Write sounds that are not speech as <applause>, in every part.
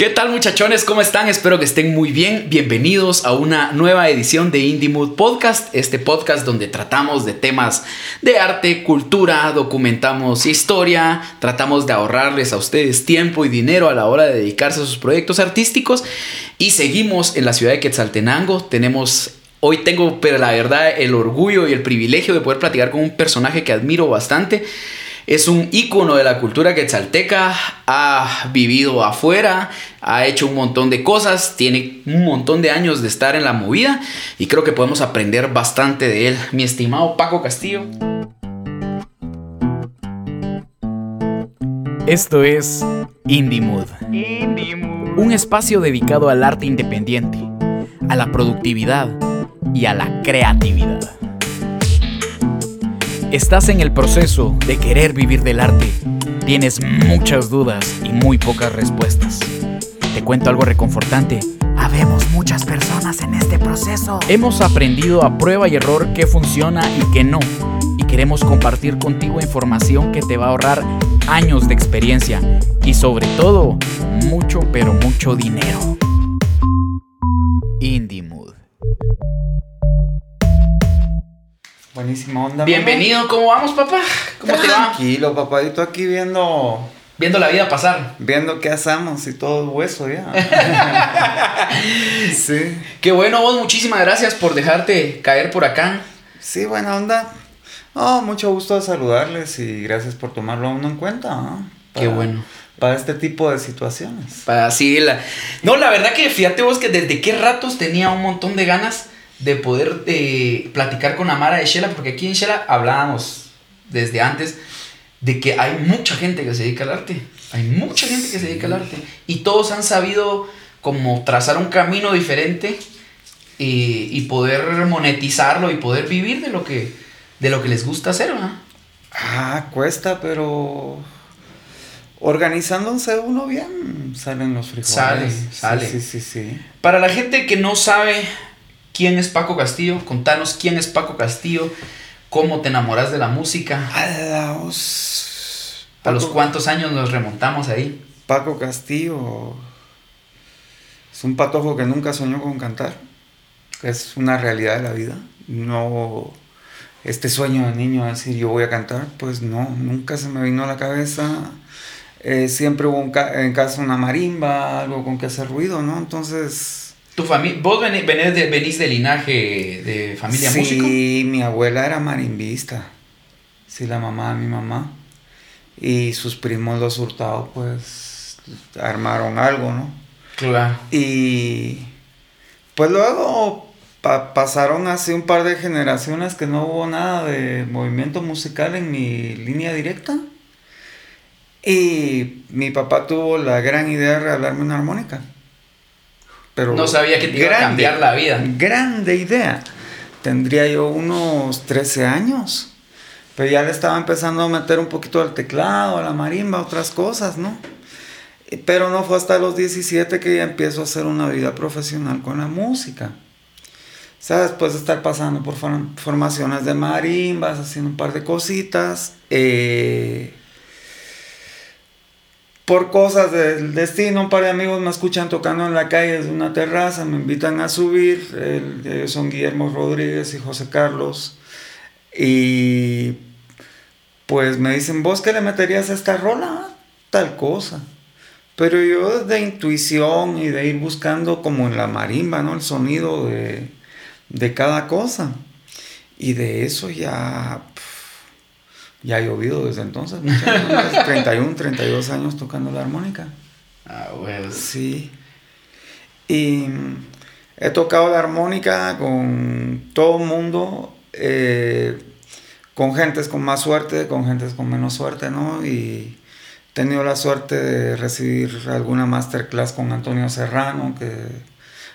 ¿Qué tal muchachones? ¿Cómo están? Espero que estén muy bien. Bienvenidos a una nueva edición de Indie Mood Podcast, este podcast donde tratamos de temas de arte, cultura, documentamos historia, tratamos de ahorrarles a ustedes tiempo y dinero a la hora de dedicarse a sus proyectos artísticos y seguimos en la ciudad de Quetzaltenango. Tenemos Hoy tengo, pero la verdad, el orgullo y el privilegio de poder platicar con un personaje que admiro bastante. Es un ícono de la cultura quetzalteca, ha vivido afuera, ha hecho un montón de cosas, tiene un montón de años de estar en la movida y creo que podemos aprender bastante de él. Mi estimado Paco Castillo. Esto es Indie Mood. Un espacio dedicado al arte independiente, a la productividad y a la creatividad. Estás en el proceso de querer vivir del arte. Tienes muchas dudas y muy pocas respuestas. Te cuento algo reconfortante. Habemos muchas personas en este proceso. Hemos aprendido a prueba y error qué funciona y qué no. Y queremos compartir contigo información que te va a ahorrar años de experiencia y sobre todo mucho pero mucho dinero. Indie Buenísima onda. Bienvenido, ¿cómo vamos, papá? ¿Cómo te va? Tranquilo, papadito, aquí viendo. Viendo la vida pasar. Viendo qué hacemos y todo el hueso ya. <laughs> sí. Qué bueno, vos, muchísimas gracias por dejarte caer por acá. Sí, buena onda. Oh, mucho gusto de saludarles y gracias por tomarlo a uno en cuenta. ¿no? Qué bueno. Para este tipo de situaciones. Para así la. No, la verdad que fíjate vos que desde qué ratos tenía un montón de ganas de poder eh, platicar con Amara de Shela, porque aquí en Shela hablábamos desde antes de que hay mucha gente que se dedica al arte. Hay mucha gente que se dedica al arte. Y todos han sabido como trazar un camino diferente y, y poder monetizarlo y poder vivir de lo que, de lo que les gusta hacer, ¿verdad? Ah, cuesta, pero organizándose uno bien, salen los frijoles. Sale, sale. Sí, sí, sí, sí. Para la gente que no sabe quién es Paco Castillo, contanos quién es Paco Castillo, cómo te enamoras de la música, A la os- a los Paco- cuántos años nos remontamos ahí. Paco Castillo es un patojo que nunca soñó con cantar. Es una realidad de la vida. No este sueño de niño de decir yo voy a cantar, pues no, nunca se me vino a la cabeza. Eh, siempre hubo un ca- en casa una marimba, algo con que hacer ruido, ¿no? Entonces... Tu familia, vos venís de, venís de linaje de familia sí, músico. mi abuela era marimbista. Sí, la mamá de mi mamá. Y sus primos los hurtados, pues, armaron algo, ¿no? Claro. Y pues luego pa- pasaron así un par de generaciones que no hubo nada de movimiento musical en mi línea directa. Y mi papá tuvo la gran idea de regalarme una armónica. Pero No sabía que te iba a cambiar la vida. Grande idea. Tendría yo unos 13 años. Pero ya le estaba empezando a meter un poquito al teclado, a la marimba, otras cosas, ¿no? Eh, Pero no fue hasta los 17 que ya empiezo a hacer una vida profesional con la música. O sea, después de estar pasando por form- formaciones de marimbas, haciendo un par de cositas, eh, por cosas del destino, un par de amigos me escuchan tocando en la calle desde una terraza, me invitan a subir, son Guillermo Rodríguez y José Carlos, y pues me dicen, ¿vos qué le meterías a esta rola? Tal cosa. Pero yo de intuición y de ir buscando como en la marimba, ¿no? El sonido de, de cada cosa. Y de eso ya, ya ha llovido desde entonces. muchos años, 31, 32 años tocando la armónica. Ah, pues. Sí. Y he tocado la armónica con todo el mundo, eh, con gentes con más suerte, con gentes con menos suerte, ¿no? Y he tenido la suerte de recibir alguna masterclass con Antonio Serrano, que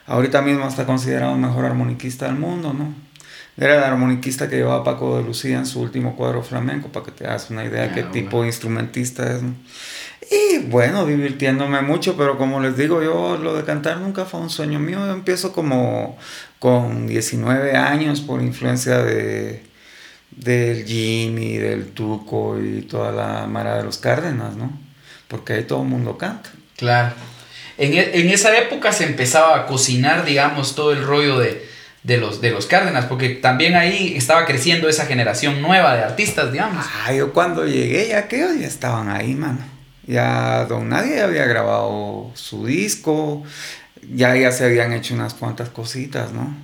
ahorita mismo está considerado el mejor armoniquista del mundo, ¿no? Era el armoniquista que llevaba Paco de Lucía en su último cuadro flamenco, para que te hagas una idea de Ah, qué bueno. tipo de instrumentista es, ¿no? Y bueno, divirtiéndome mucho, pero como les digo, yo lo de cantar nunca fue un sueño mío. Yo empiezo como con 19 años por influencia de del Jimmy, del Tuco y toda la mara de los Cárdenas, ¿no? Porque ahí todo el mundo canta. Claro. en, e- en esa época se empezaba a cocinar, digamos, todo el rollo de, de los, de los Cárdenas, porque también ahí estaba creciendo esa generación nueva de artistas, digamos. Ah, yo cuando llegué ya que ya estaban ahí, mano. Ya Don Nadie había grabado su disco, ya, ya se habían hecho unas cuantas cositas, ¿no?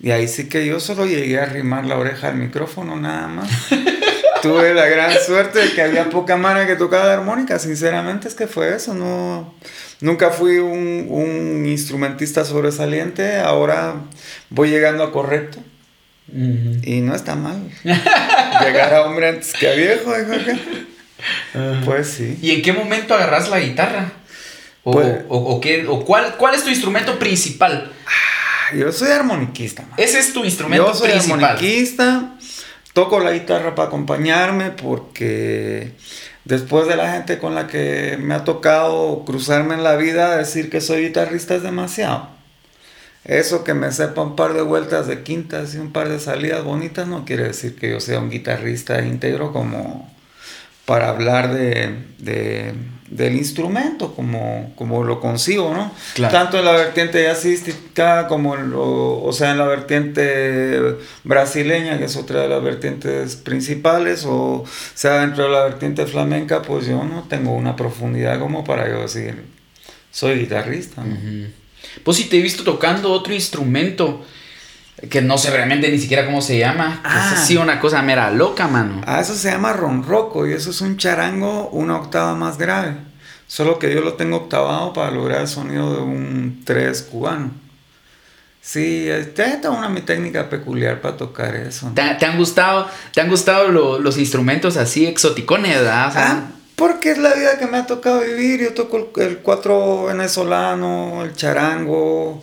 Y ahí sí que yo solo llegué a arrimar la oreja al micrófono nada más. <laughs> Tuve la gran suerte de que había poca mano que tocaba la armónica, sinceramente es que fue eso, no... Nunca fui un, un instrumentista sobresaliente, ahora voy llegando a correcto. Y no está mal. <laughs> Llegar a hombre antes que a viejo. Pues sí. ¿Y en qué momento agarras la guitarra? ¿O, Pues- o, o qué, o cuál, cuál es tu instrumento principal? Ah, Yo soy armoniquista, man. Ese es tu instrumento Yo soy principal. armoniquista. Toco la guitarra para acompañarme porque después de la gente con la que me ha tocado cruzarme en la vida, decir que soy guitarrista es demasiado. Eso que me sepa un par de vueltas de quintas y un par de salidas bonitas no quiere decir que yo sea un guitarrista íntegro como para hablar de, de- del instrumento, como, como lo consigo, ¿no? Claro. Tanto en la vertiente jazzística como en lo- o sea, en la vertiente brasileña, que es otra de las vertientes principales, o sea, dentro de la vertiente flamenca, pues yo no tengo una profundidad como para yo decir, soy guitarrista. Pues si te he visto tocando otro instrumento que no sé realmente ni siquiera cómo se llama. Ah. es así una cosa mera loca, mano. Ah, eso se llama ronroco y eso es un charango una octava más grave. Solo que yo lo tengo octavado para lograr el sonido de un 3 cubano. Sí, es toda una mi técnica peculiar para tocar eso. ¿no? ¿Te, te han gustado, te han gustado lo- los instrumentos así exoticones, verdad? O sea, Ah, porque es la vida que me ha tocado vivir. Yo toco el, el cuatro venezolano, el charango,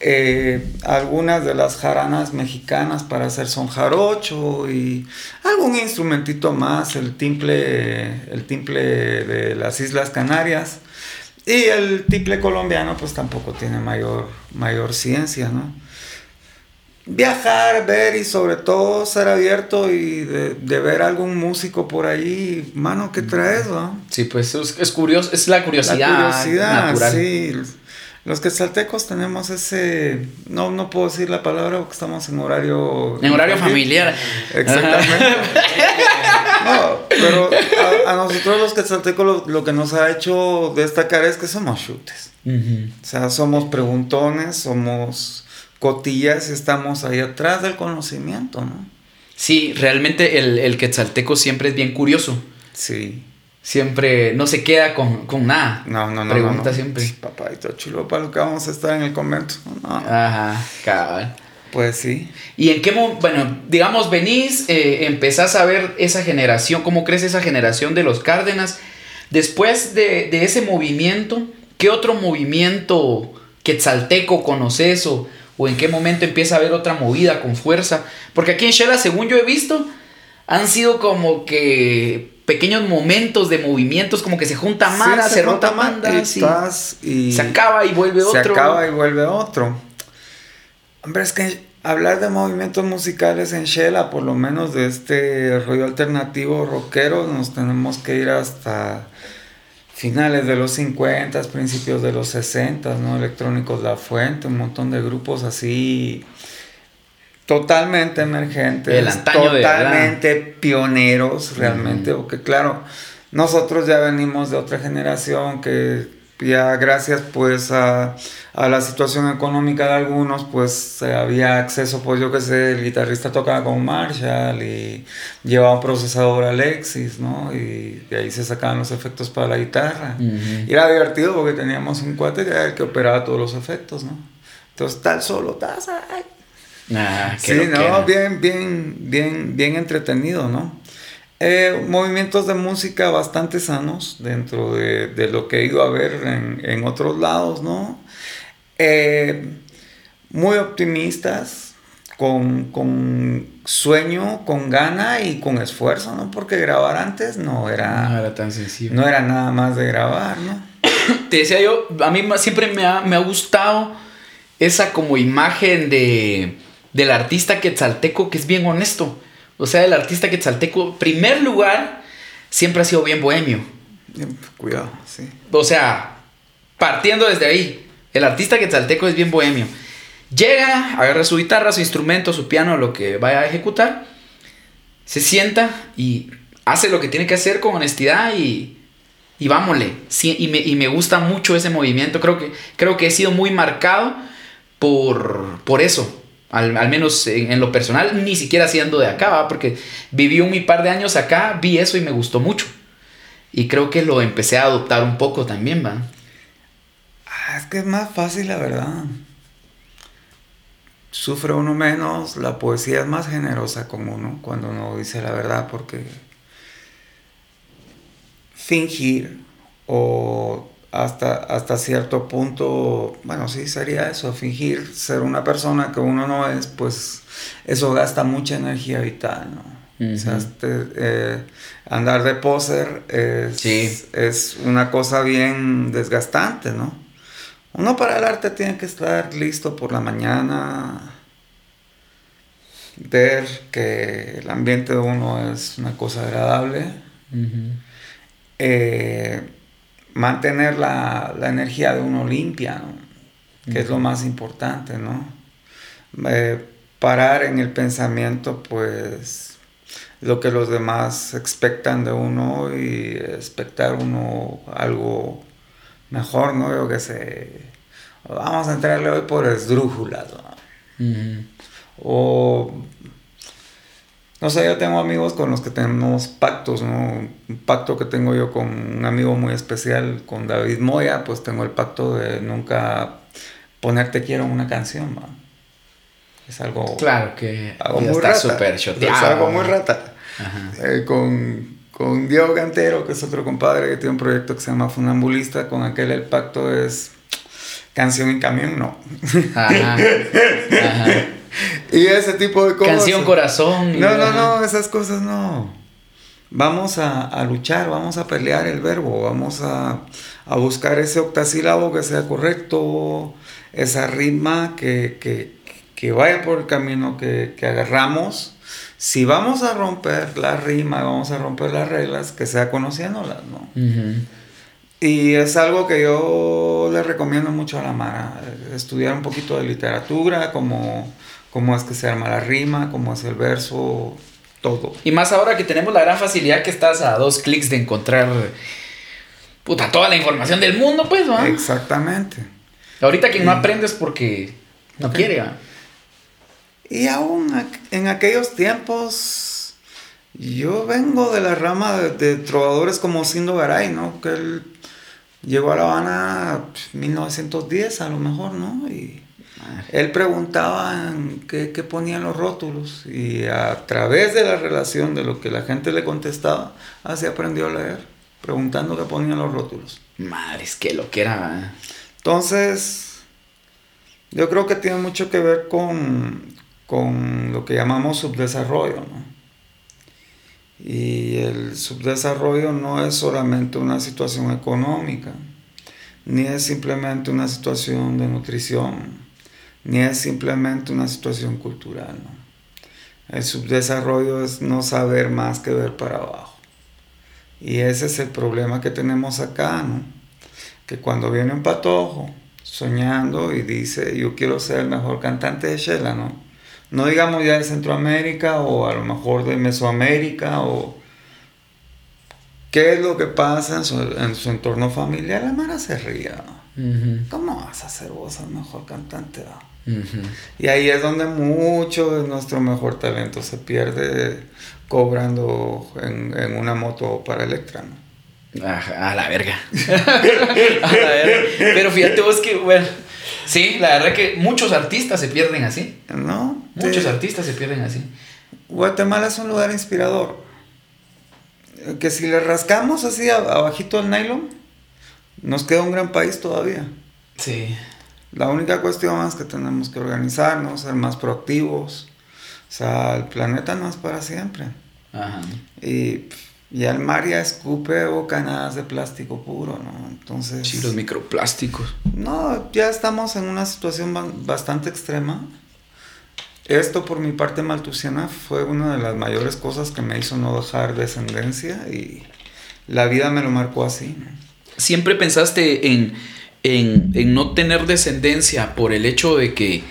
eh, algunas de las jaranas mexicanas para hacer son jarocho y algún instrumentito más, el timple, el timple de las Islas Canarias. Y el timple colombiano pues tampoco tiene mayor, mayor ciencia, ¿no? Viajar, ver y sobre todo ser abierto y de, de ver algún músico por ahí, mano, ¿qué traes, no? Sí, pues es, es curioso, es la curiosidad, La curiosidad, natural. sí. Los quetzaltecos tenemos ese, no, no puedo decir la palabra porque estamos en horario... En horario familiar. Exactamente. No, pero a, a nosotros los quetzaltecos lo, lo que nos ha hecho destacar es que somos chutes. O sea, somos preguntones, somos cotillas y estamos ahí atrás del conocimiento, ¿no? Sí, realmente el, el quetzalteco siempre es bien curioso. Sí. Siempre no se queda con, con nada. No, no, no. Pregunta no, no. siempre. Sí, Papadito chulo, para lo que vamos a estar en el convento. No, Ajá, cabal. pues sí. ¿Y en qué momento, bueno, digamos, venís, eh, empezás a ver esa generación, cómo crece esa generación de los Cárdenas? Después de, de ese movimiento, ¿qué otro movimiento quetzalteco conoces o, o en qué momento empieza a haber otra movida con fuerza? Porque aquí en Shela, según yo he visto, han sido como que pequeños momentos de movimientos, como que se junta Mara, Sí, se, junta Manda, y estás y se acaba y vuelve se otro. acaba y vuelve otro. Hombre, es que hablar de movimientos musicales en Shela, por lo menos de este rollo alternativo rockero, nos tenemos que ir hasta finales de los 50, principios de los 60, ¿no? Electrónicos La Fuente, un montón de grupos así totalmente emergentes, El antaño de totalmente pioneros realmente, porque claro, nosotros ya venimos de otra generación que ya gracias pues a, a la situación económica de algunos pues había acceso pues yo que sé, el guitarrista tocaba con Marshall y llevaba un procesador Alexis, ¿no? Y de ahí se sacaban los efectos para la guitarra. Y era divertido porque teníamos un cuate que era el que operaba todos los efectos, ¿no? Entonces tal solo, tal, Sí, no, bien, bien, bien, bien entretenido, ¿no? Eh, movimientos de música bastante sanos dentro de, de lo que he ido a ver en, en otros lados, ¿no? Eh, muy optimistas, con, con sueño, con gana y con esfuerzo, ¿no? Porque grabar antes no No era, era tan sencillo. no era nada más de grabar, ¿no? <coughs> Te decía yo, a mí siempre me ha, me ha gustado esa como imagen de, del artista quetzalteco que es bien honesto. O sea, el artista quetzalteco, primer lugar, siempre ha sido bien bohemio. Cuidado, sí. O sea, partiendo desde ahí, el artista quetzalteco es bien bohemio. Llega, agarra su guitarra, su instrumento, su piano, lo que vaya a ejecutar, se sienta y hace lo que tiene que hacer con honestidad y, y. Sí, y, me, y, me, gusta mucho ese movimiento. Creo que, creo que he sido muy marcado por, por eso. Al, al menos en, lo personal, ni siquiera siendo de acá, ¿va? porque viví un par de años acá, vi eso y me gustó mucho. Y creo que lo empecé a adoptar un poco también, ¿va? Ah, es que es más fácil, la verdad. Sufre uno menos, la poesía es más generosa con uno cuando uno dice la verdad, porque fingir o hasta, hasta cierto punto, bueno, sí sería eso, fingir ser una persona que uno no es, pues eso gasta mucha energía vital, ¿no? Uh -huh. O sea, este, eh, andar de poser es, Sí. es una cosa bien desgastante, ¿no? Uno para el arte tiene que estar listo por la mañana, ver que el ambiente de uno es una cosa agradable, eh, mantener la, la energía de uno limpia, ¿no? que es lo más importante, ¿no? Eh, parar en el pensamiento, pues, lo que los demás expectan de uno y expectar uno algo mejor, ¿no? Yo que sé, vamos a entrarle hoy por esdrújulas, ¿no? O, no sé, yo tengo amigos con los que tenemos pactos, ¿no? Un pacto que tengo yo con un amigo muy especial, con David Moya, pues tengo el pacto de nunca ponerte quiero en una canción, ¿va? Es algo, Claro que algo ya muy está rata. súper Es algo muy rata. Eh, con, con Diego Cantero, que es otro compadre que tiene un proyecto que se llama Funambulista, con aquel el pacto es canción y camión, no. Ajá. <laughs> Ajá. <laughs> y ese tipo de cosas. Canción corazón. No, no, no, esas cosas no. Vamos a, a luchar, vamos a pelear el verbo, vamos a, a buscar ese octasílabo que sea correcto, esa rima que, que, que vaya por el camino que, que agarramos. Si vamos a romper la rima, vamos a romper las reglas, que sea conociéndolas, ¿no? Ujú. Y es algo que yo le recomiendo mucho a la Mara, estudiar un poquito de literatura, cómo, cómo es que se arma la rima, cómo es el verso, todo. Y más ahora que tenemos la gran facilidad que estás a dos clics de encontrar puta toda la información del mundo, pues, ¿va? Exactamente. Ahorita quien no aprende es porque no quiere, ¿va? Y aún en aquellos tiempos, yo vengo de la rama de, de trovadores como Sindo Garay, ¿no? Que él llegó a La Habana en 1910 a lo mejor, ¿no? Y él preguntaba qué, qué ponían los rótulos y a través de la relación de lo que la gente le contestaba, así aprendió a leer, preguntando qué ponían los rótulos. Madres, qué lo que era. Entonces, yo creo que tiene mucho que ver con, con lo que llamamos subdesarrollo, ¿no? Y el subdesarrollo no es solamente una situación económica, ni es simplemente una situación de nutrición, ni es simplemente una situación cultural, ¿no? El subdesarrollo es no saber más que ver para abajo. Y ese es el problema que tenemos acá, ¿no? que cuando viene un patojo soñando y dice yo quiero ser el mejor cantante de Shela, ¿no? No digamos ya de Centroamérica o a lo mejor de Mesoamérica o qué es lo que pasa en su, en su entorno familiar, la Mara se ría. ¿Cómo vas a ser vos el mejor cantante? Y ahí es donde mucho de nuestro mejor talento se pierde cobrando en, en una moto para Electra, ¿no? A la verga. <laughs> a la verga. Pero fíjate vos que, bueno, sí, la verdad que muchos artistas se pierden así. ¿No? Muchos artistas se pierden así. Guatemala es un lugar inspirador. Eh, Que si le rascamos así abajito el nylon, nos queda un gran país todavía. Sí. La única cuestión es que tenemos que organizarnos, ser más proactivos. O sea, el planeta no es para siempre. Ajá. Y ya el mar ya escupe bocanadas de plástico puro, ¿no? Entonces... Sí, los microplásticos. No, ya estamos en una situación ba- bastante extrema. Esto por mi parte maltusiana fue una de las mayores cosas que me hizo no dejar descendencia y la vida me lo marcó así. ¿no? ¿Siempre pensaste en, en, en no tener descendencia por el hecho de que,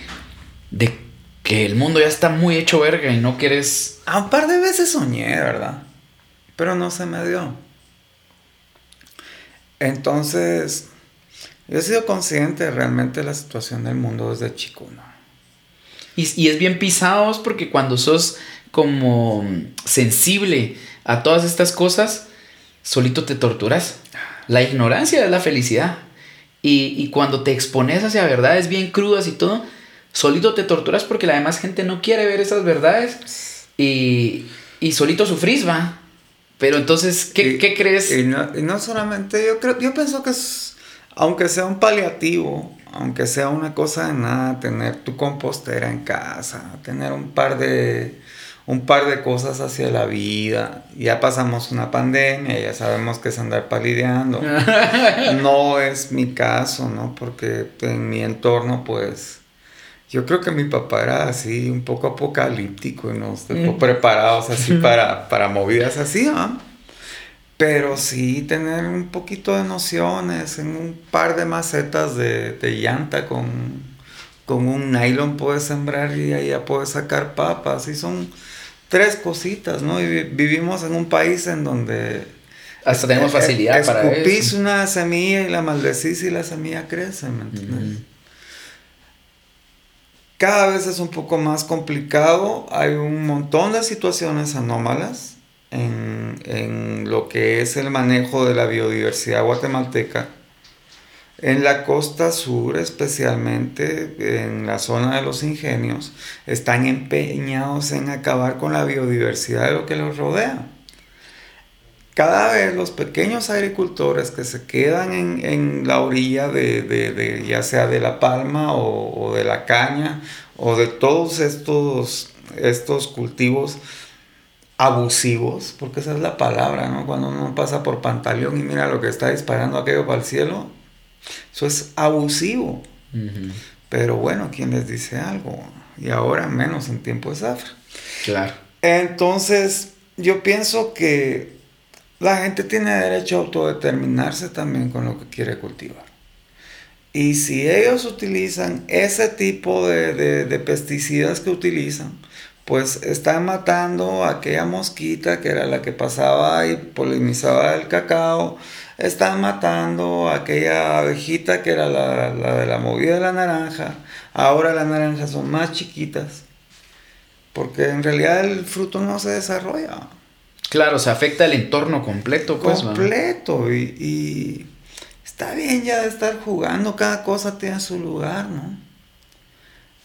de que el mundo ya está muy hecho verga y no quieres... A un par de veces soñé, ¿verdad? Pero no se me dio. Entonces, yo he sido consciente realmente de la situación del mundo desde chico, ¿no? Y, y es bien pisados porque cuando sos como sensible a todas estas cosas, solito te torturas. La ignorancia es la felicidad. Y, y cuando te expones hacia verdades bien crudas y todo, solito te torturas porque la demás gente no quiere ver esas verdades y, y solito sufrís, va. Pero entonces, ¿qué, Y- ¿qué crees? Y no, y no solamente, yo creo, yo pienso que es, aunque sea un paliativo, aunque sea una cosa de nada, tener tu compostera en casa, tener un par de, un par de cosas hacia la vida. Ya pasamos una pandemia, ya sabemos que es andar palideando. <laughs> No es mi caso, ¿no? Porque en mi entorno, pues, yo creo que mi papá era así, un poco apocalíptico y nos dejó Mm. preparados así <laughs> para, para movidas así, ¿ah? Pero sí tener un poquito de nociones en un par de macetas de, de llanta con, con un nylon puedes sembrar y ahí ya puedes sacar papas. Y son tres cositas, ¿no? Y vivimos en un país en donde Hasta tenemos eh, facilidad para escupís eso. una semilla y la maldecís y la semilla crece, ¿me entiendes? Cada vez es un poco más complicado. Hay un montón de situaciones anómalas en, en lo que es el manejo de la biodiversidad guatemalteca. En la costa sur, especialmente en la zona de los ingenios, están empeñados en acabar con la biodiversidad de lo que los rodea. Cada vez los pequeños agricultores que se quedan en, en la orilla de, de- ya sea de la palma o, o de la caña o de todos estos, estos cultivos abusivos, porque esa es la palabra, ¿no? Cuando uno pasa por Pantaleón y mira lo que está disparando aquello para el cielo, eso es abusivo. Pero bueno, ¿quién les dice algo? Y ahora menos en tiempo de zafra. Claro. Entonces, yo pienso que la gente tiene derecho a autodeterminarse también con lo que quiere cultivar. Y si ellos utilizan ese tipo de, de- de pesticidas que utilizan, pues están matando a aquella mosquita que era la que pasaba y polinizaba el cacao, están matando a aquella abejita que era la, la de la movida de la naranja, ahora las naranjas son más chiquitas, porque en realidad el fruto no se desarrolla Claro, se afecta el entorno completo, pues. completo y, y está bien ya de estar jugando, cada cosa tiene su lugar, ¿no?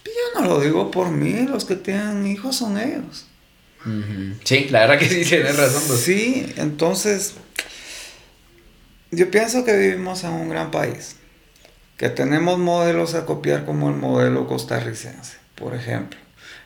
Yo no lo digo por mí, los que tienen hijos son ellos. Sí, la verdad que sí tienes razón. pues. Sí, entonces yo pienso que vivimos en un gran país, que tenemos modelos a copiar como el modelo costarricense, por ejemplo,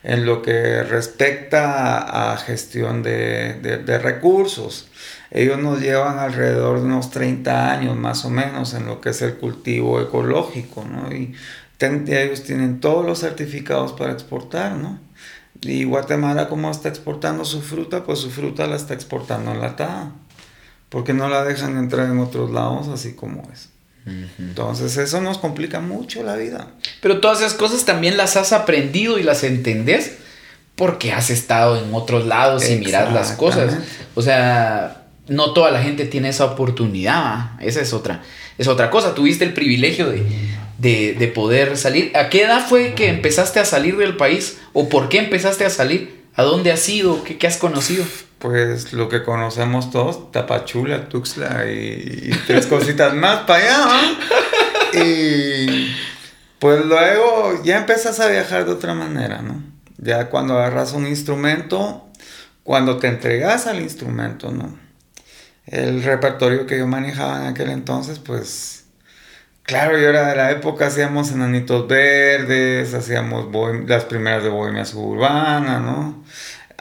en lo que respecta a, gestión de, de- recursos. Ellos nos llevan alrededor de unos 30 años más o menos en lo que es el cultivo ecológico, ¿no? Y ellos tienen todos los certificados para exportar, ¿no? Y Guatemala, como está exportando su fruta, pues su fruta la está exportando enlatada. Porque no la dejan entrar en otros lados así como es. Entonces eso nos complica mucho la vida. Pero todas esas cosas también las has aprendido y las entendés porque has estado en otros lados y miras las cosas. O sea, no toda la gente tiene esa oportunidad. Esa es otra, es otra cosa. Tuviste el privilegio de, de, de poder salir. ¿A qué edad fue que empezaste a salir del país? ¿O por qué empezaste a salir? ¿A dónde has ido? ¿Qué, qué has conocido? Pues lo que conocemos todos, Tapachula, Tuxtla y, tres cositas más para allá. ¿no? Y pues luego ya empiezas a viajar de otra manera, ¿no? Ya cuando agarras un instrumento, cuando te entregas al instrumento, ¿no? El repertorio que yo manejaba en aquel entonces, pues Claro, yo era de la época, hacíamos enanitos verdes, hacíamos las primeras de Bohemia Suburbana, ¿no?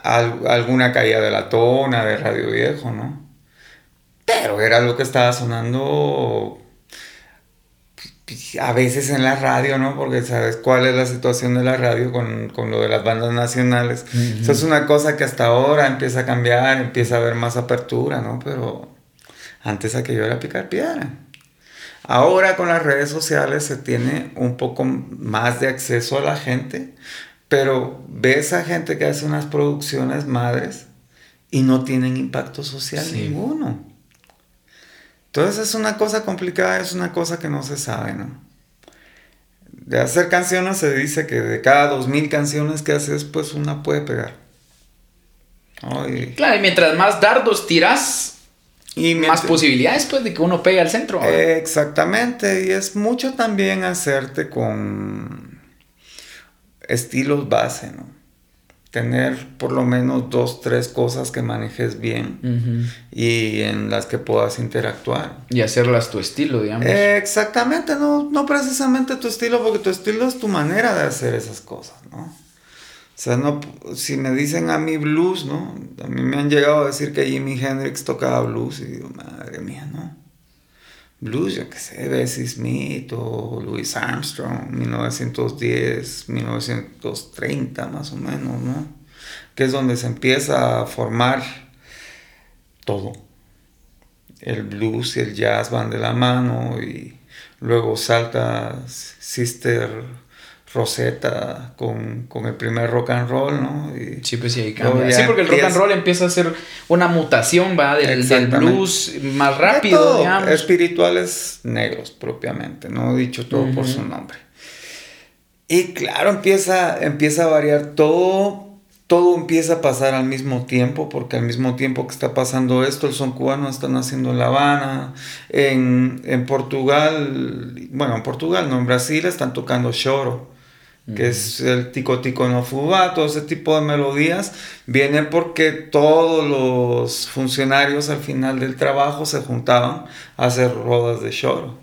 Al- alguna caída de la tona, de Radio Viejo, ¿no? Pero era lo que estaba sonando a veces en la radio, ¿no? Porque sabes cuál es la situación de la radio con, con lo de las bandas nacionales. Ujú. Eso es una cosa que hasta ahora empieza a cambiar, empieza a haber más apertura, ¿no? Pero antes aquello era picar piedra. Ahora con las redes sociales se tiene un poco más de acceso a la gente, pero ves a gente que hace unas producciones madres y no tienen impacto social ninguno. Entonces es una cosa complicada, es una cosa que no se sabe, ¿no? De hacer canciones se dice que de cada dos mil canciones que haces, pues una puede pegar. Claro, y mientras más dardos tiras, y más posibilidades pues de que uno pegue al centro. Exactamente, y es mucho también hacerte con estilos base, ¿no? Tener por lo menos dos, tres cosas que manejes bien y en las que puedas interactuar. Y hacerlas tu estilo, digamos. exactamente, no, no precisamente tu estilo, porque tu estilo es tu manera de hacer esas cosas, ¿no? O sea, no, si me dicen a mí blues, ¿no? A mí me han llegado a decir que Jimi Hendrix tocaba blues y digo, madre mía, ¿no? Blues, yo qué sé, Bessie Smith Louis Armstrong, 1910, 1930 más o menos, ¿no? Que es donde se empieza a formar todo. El blues y el jazz van de la mano y luego salta Sister Rosetta con, con, el primer rock and roll, ¿no? Y sí, pues sí, ahí cambia. Sí, porque el rock and roll empieza a ser una mutación, ¿va? Del, del blues más rápido, digamos. Espirituales negros, propiamente, no dicho todo por su nombre. Y claro, empieza, empieza a variar todo, todo empieza a pasar al mismo tiempo, porque al mismo tiempo que está pasando esto, el son cubano están haciendo en La Habana, en, en Portugal, bueno, en Portugal, no, en Brasil están tocando choro que es el tico tico no fuba, todo ese tipo de melodías, viene porque todos los funcionarios al final del trabajo se juntaban a hacer rodas de choro.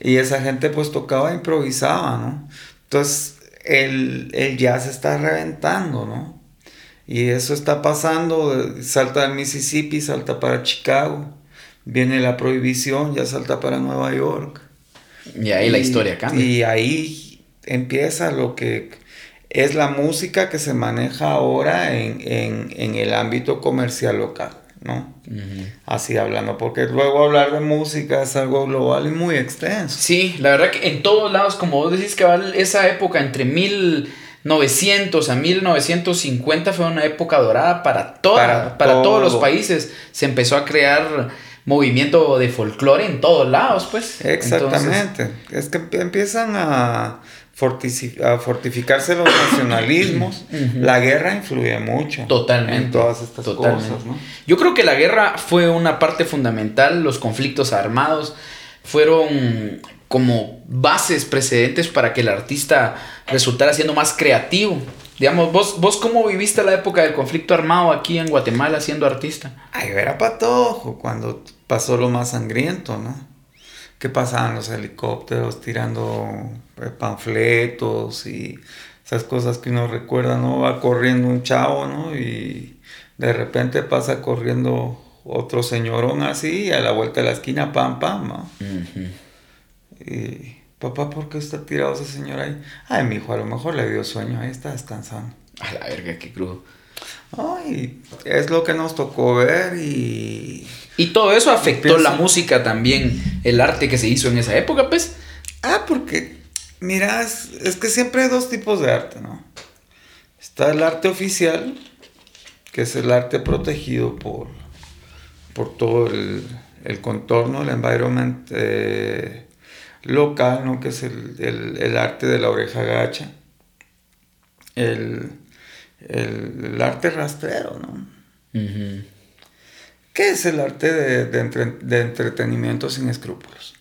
Y esa gente pues tocaba, improvisaba, ¿no? Entonces el, el jazz está reventando, ¿no? Y eso está pasando, salta del Mississippi, salta para Chicago, viene la prohibición, ya salta para Nueva York. Y ahí la historia cambia. Y ahí empieza lo que es la música que se maneja ahora en, el ámbito comercial local, ¿no? Así hablando, porque luego hablar de música es algo global y muy extenso. Sí, la verdad que en todos lados, como vos decís, que esa época entre 1900 a 1950 fue una época dorada para, toda, para, todos los países. Se empezó a crear movimiento de folclore en todos lados, pues. Exactamente. es que empiezan a a fortificarse los <coughs> nacionalismos. La guerra influye mucho Totalmente. en todas estas cosas. Yo creo que la guerra fue una parte fundamental, los conflictos armados fueron como bases precedentes para que el artista resultara siendo más creativo. Digamos, vos, vos cómo viviste la época del conflicto armado aquí en Guatemala siendo artista? Ay, era patojo cuando pasó lo más sangriento, ¿no? Que pasaban los helicópteros tirando panfletos y esas cosas que uno recuerda, ¿no? Va corriendo un chavo, ¿no? Y de repente pasa corriendo otro señorón así y a la vuelta de la esquina, pam, pam, ¿no? Y, papá, ¿por qué está tirado ese señor ahí? Ay, mi hijo, a lo mejor le dio sueño, ahí está descansando. A la verga, qué crudo. Ay, es lo que nos tocó ver y... Y todo eso afectó la música también, el arte que se hizo en esa época, pues. Ah, porque Mira, es, que siempre hay dos tipos de arte, ¿no? Está el arte oficial, que es el arte protegido por, por todo el, contorno, el environment eh, local, ¿no? Que es el, arte de la oreja gacha. El, arte rastrero, ¿no? ¿Qué es el arte de, de entretenimiento sin escrúpulos?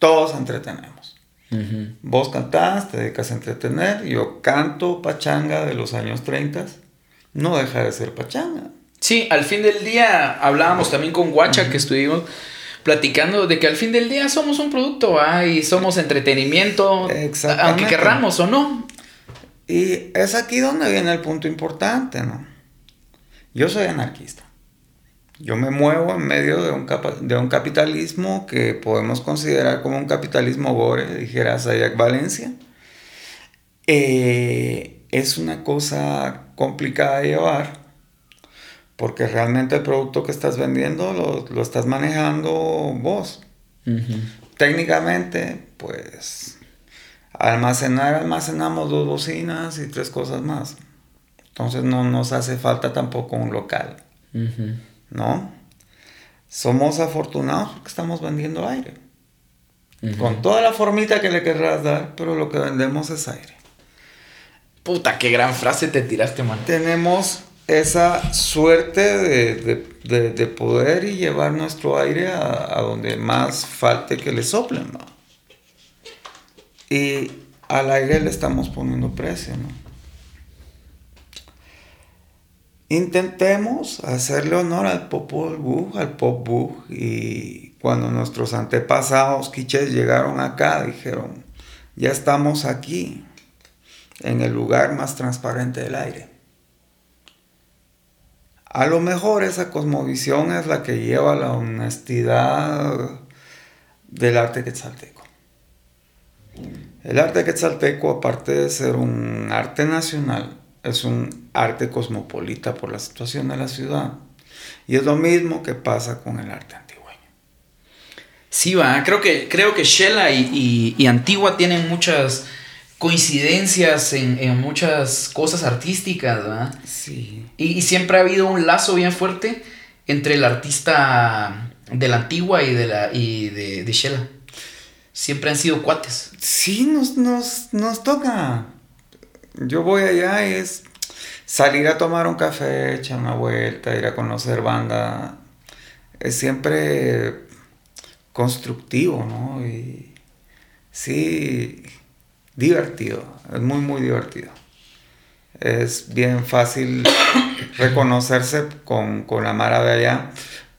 Todos entretenemos. Vos cantás, te dedicas a entretener, yo canto pachanga de los años 30, no deja de ser pachanga. Sí, al fin del día hablábamos también con Guacha que estuvimos platicando de que al fin del día somos un producto y somos entretenimiento, aunque querramos o no. Y es aquí donde viene el punto importante, ¿no? Yo soy anarquista. Yo me muevo en medio de un, de un capitalismo que podemos considerar como un capitalismo gore, dijera Sayak Valencia. Eh, es una cosa complicada de llevar porque realmente el producto que estás vendiendo lo, estás manejando vos. técnicamente, pues almacenar, almacenamos dos bocinas y tres cosas más. Entonces no nos hace falta tampoco un local, ¿no? Somos afortunados porque estamos vendiendo aire. Con toda la formita que le querrás dar, pero lo que vendemos es aire. Puta, qué gran frase te tiraste, man. Tenemos esa suerte de, poder y llevar nuestro aire a, donde más falte que le soplen, ¿no? Y al aire le estamos poniendo precio, ¿no? Intentemos hacerle honor al Popol Vuh, al Pop Vuh, y cuando nuestros antepasados quiches llegaron acá, dijeron, ya estamos aquí, en el lugar más transparente del aire. A lo mejor esa cosmovisión es la que lleva la honestidad del arte quetzalteco. El arte quetzalteco, aparte de ser un arte nacional, es un arte cosmopolita por la situación de la ciudad. Y es lo mismo que pasa con el arte antiguo. Sí, va, creo que, creo que Shela y Antigua tienen muchas coincidencias en, muchas cosas artísticas, ¿verdad? Sí. Y, siempre ha habido un lazo bien fuerte entre el artista de la antigua y de la y de, de Shela. Siempre han sido cuates. Sí, nos, nos, nos toca. Yo voy allá y es salir a tomar un café, echar una vuelta, ir a conocer banda. Es siempre constructivo, ¿no? Y sí, divertido, es muy, muy divertido. Es bien fácil <coughs> reconocerse con, la Mara de allá.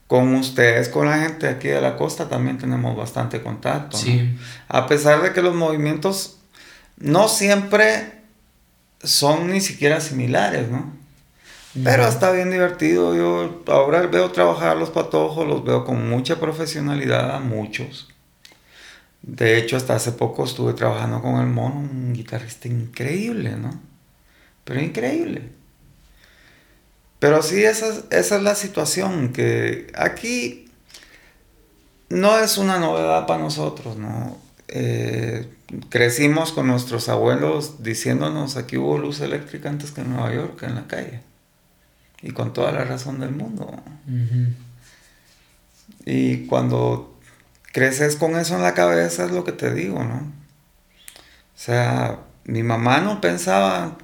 Con ustedes, con la gente aquí de la costa, también tenemos bastante contacto. A pesar de que los movimientos no siempre son ni siquiera similares, ¿no? Pero está bien divertido. Yo ahora veo trabajar a los patojos, los veo con mucha profesionalidad a muchos. De hecho, hasta hace poco estuve trabajando con el mono, un guitarrista increíble, ¿no? Pero increíble. Pero sí, esa, esa es la situación, que aquí no es una novedad para nosotros, ¿no? Eh, crecimos con nuestros abuelos diciéndonos aquí hubo luz eléctrica antes que en Nueva York, en la calle. Y con toda la razón del mundo. Y cuando creces con eso en la cabeza, es lo que te digo, ¿no? O sea, mi mamá no pensaba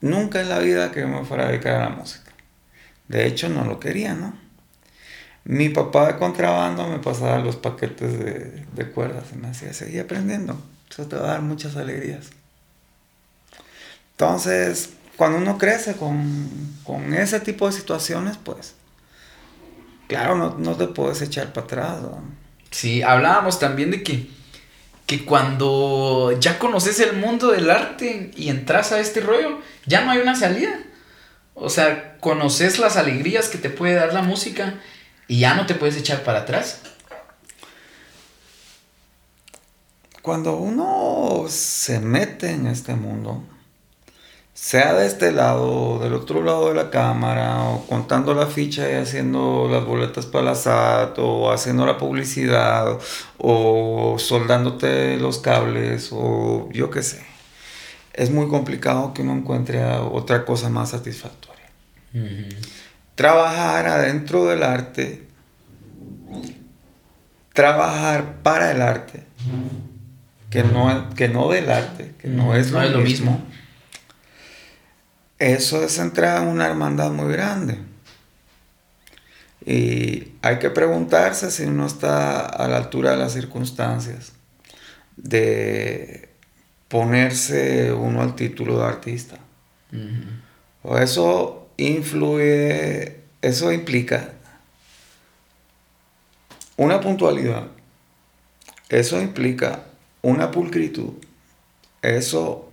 nunca en la vida que yo me fuera a dedicar a la música. De hecho, no lo quería, ¿no? Mi papá de contrabando me pasaba los paquetes de, de cuerdas y me decía, seguí aprendiendo. Eso te va a dar muchas alegrías. Entonces, cuando uno crece con, con ese tipo de situaciones, pues, claro, no, no te puedes echar para atrás. Sí, hablábamos también de que, que cuando ya conoces el mundo del arte y entras a este rollo, ya no hay una salida. O sea, conoces las alegrías que te puede dar la música y ya no te puedes echar para atrás. Cuando uno se mete en este mundo, sea de este lado, del otro lado de la cámara, o contando la ficha y haciendo las boletas para la SAT, o haciendo la publicidad, o soldándote los cables, o yo qué sé. Es muy complicado que uno encuentre otra cosa más satisfactoria. Trabajar adentro del arte, trabajar para el arte, que no, que no del arte, que no es, lo, mismo. Eso es entrar en una hermandad muy grande. Y hay que preguntarse si uno está a la altura de las circunstancias de ponerse uno al título de artista. O eso influye, eso implica una puntualidad, eso implica una pulcritud, eso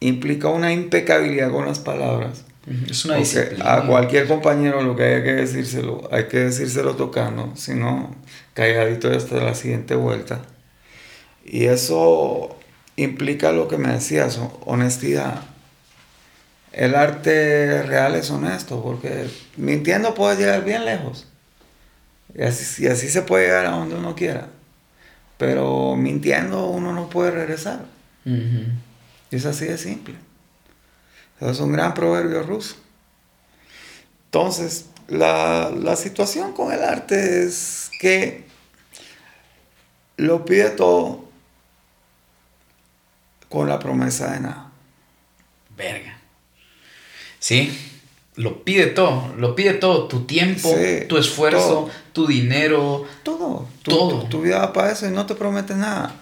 implica una impecabilidad con las palabras. Es una disciplina. A cualquier compañero lo que haya que decírselo, hay que decírselo tocando, si no, calladito hasta la siguiente vuelta. Y eso implica lo que me decías, honestidad. El arte real es honesto, porque mintiendo puedes llegar bien lejos. Y así, y así se puede llegar a donde uno quiera. Pero mintiendo uno no puede regresar. Es así de simple. Es un gran proverbio ruso. Entonces, la, la situación con el arte es que lo pide todo con la promesa de nada. Verga. Sí, lo pide todo, lo pide todo, tu tiempo, tu esfuerzo, tu dinero. Todo, todo. Tu, vida va para eso y no te promete nada.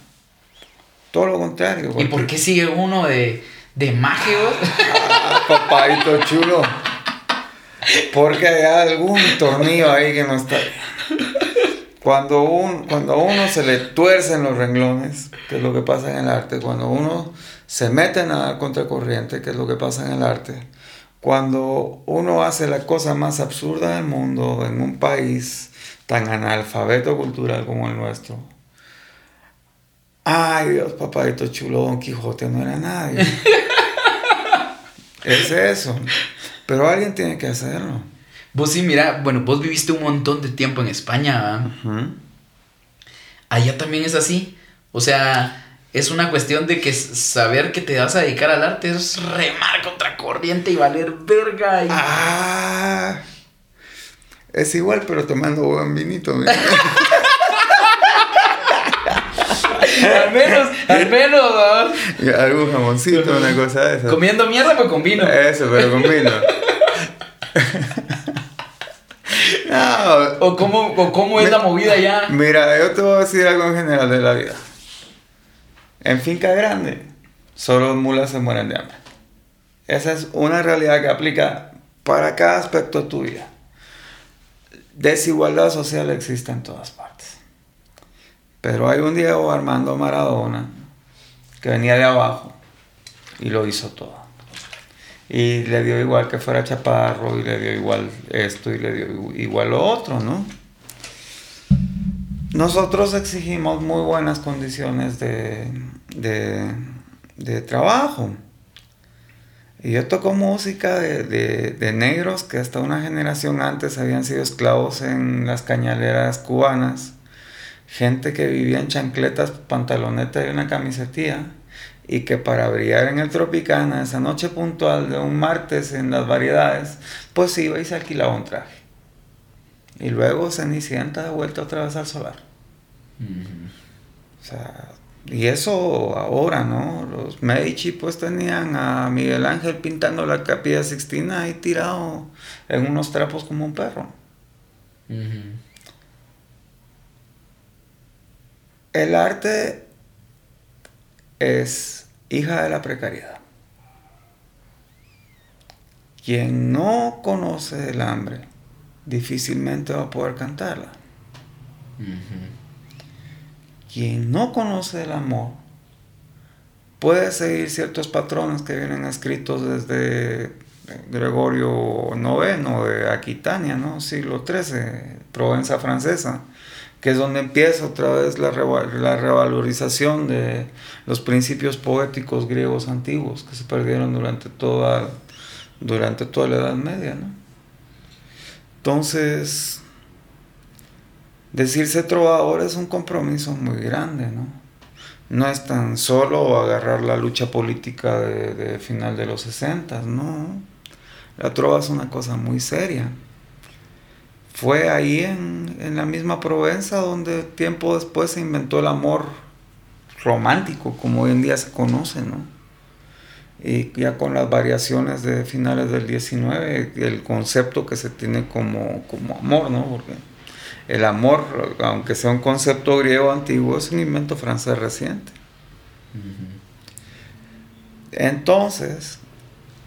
Todo lo contrario. ¿Y por qué sigue uno de, de mágicos? Ah, papadito chulo. Porque hay algún tornillo ahí que no está. Cuando, un, cuando a uno se le tuercen los renglones, que es lo que pasa en el arte, cuando uno se mete en la contracorriente, que es lo que pasa en el arte, cuando uno hace la cosa más absurda del mundo en un país tan analfabeto cultural como el nuestro, ay Dios, papadito chulo, Don Quijote no era nadie. <laughs> es eso. Pero alguien tiene que hacerlo. Vos sí, mira, bueno, vos viviste un montón de tiempo en España. Allá también es así. O sea, es una cuestión de que saber que te vas a dedicar al arte es remar contra corriente y valer verga. Ah, es igual, pero tomando buen vinito. <laughs> al menos, al menos, ¿no? Algún jamoncito, una cosa de esa. Comiendo mierda, pero con vino. Eso, pero con vino. <laughs> ¿O cómo, cómo es la movida ya? Mira, yo te voy a decir algo en general de la vida. En finca grande, solo mulas se mueren de hambre. Esa es una realidad que aplica para cada aspecto de tu vida. Desigualdad social existe en todas partes. Pero hay un Diego Armando Maradona que venía de abajo y lo hizo todo. Y le dio igual que fuera chaparro, y le dio igual esto, y le dio igual lo otro, ¿no? Nosotros exigimos muy buenas condiciones de, de, trabajo. Y yo toco música de, de, negros que hasta una generación antes habían sido esclavos en las cañaleras cubanas. Gente que vivía en chancletas, pantaloneta y una camisetilla y que para brillar en el Tropicana, esa noche puntual de un martes en las variedades, pues iba y se alquilaba un traje. Y luego Cenicienta de vuelta otra vez al solar. O sea, y eso ahora, ¿no? Los Medici pues tenían a Miguel Ángel pintando la capilla Sixtina ahí tirado en unos trapos como un perro. El arte es hija de la precariedad. Quien no conoce el hambre difícilmente va a poder cantarla. Quien no conoce el amor puede seguir ciertos patrones que vienen escritos desde Gregorio IX de Aquitania, ¿no? siglo XIII, Provenza francesa que es donde empieza otra vez la, la revalorización de los principios poéticos griegos antiguos que se perdieron durante toda, durante toda la Edad Media. ¿no? Entonces, decirse trovador es un compromiso muy grande, ¿no? No es tan solo agarrar la lucha política de, final de los 60, no. La trova es una cosa muy seria fue ahí en, la misma Provenza donde tiempo después se inventó el amor romántico, como hoy en día se conoce, ¿no? Y ya con las variaciones de finales del 19, el concepto que se tiene como, como amor, ¿no? Porque el amor, aunque sea un concepto griego antiguo, es un invento francés reciente. Entonces,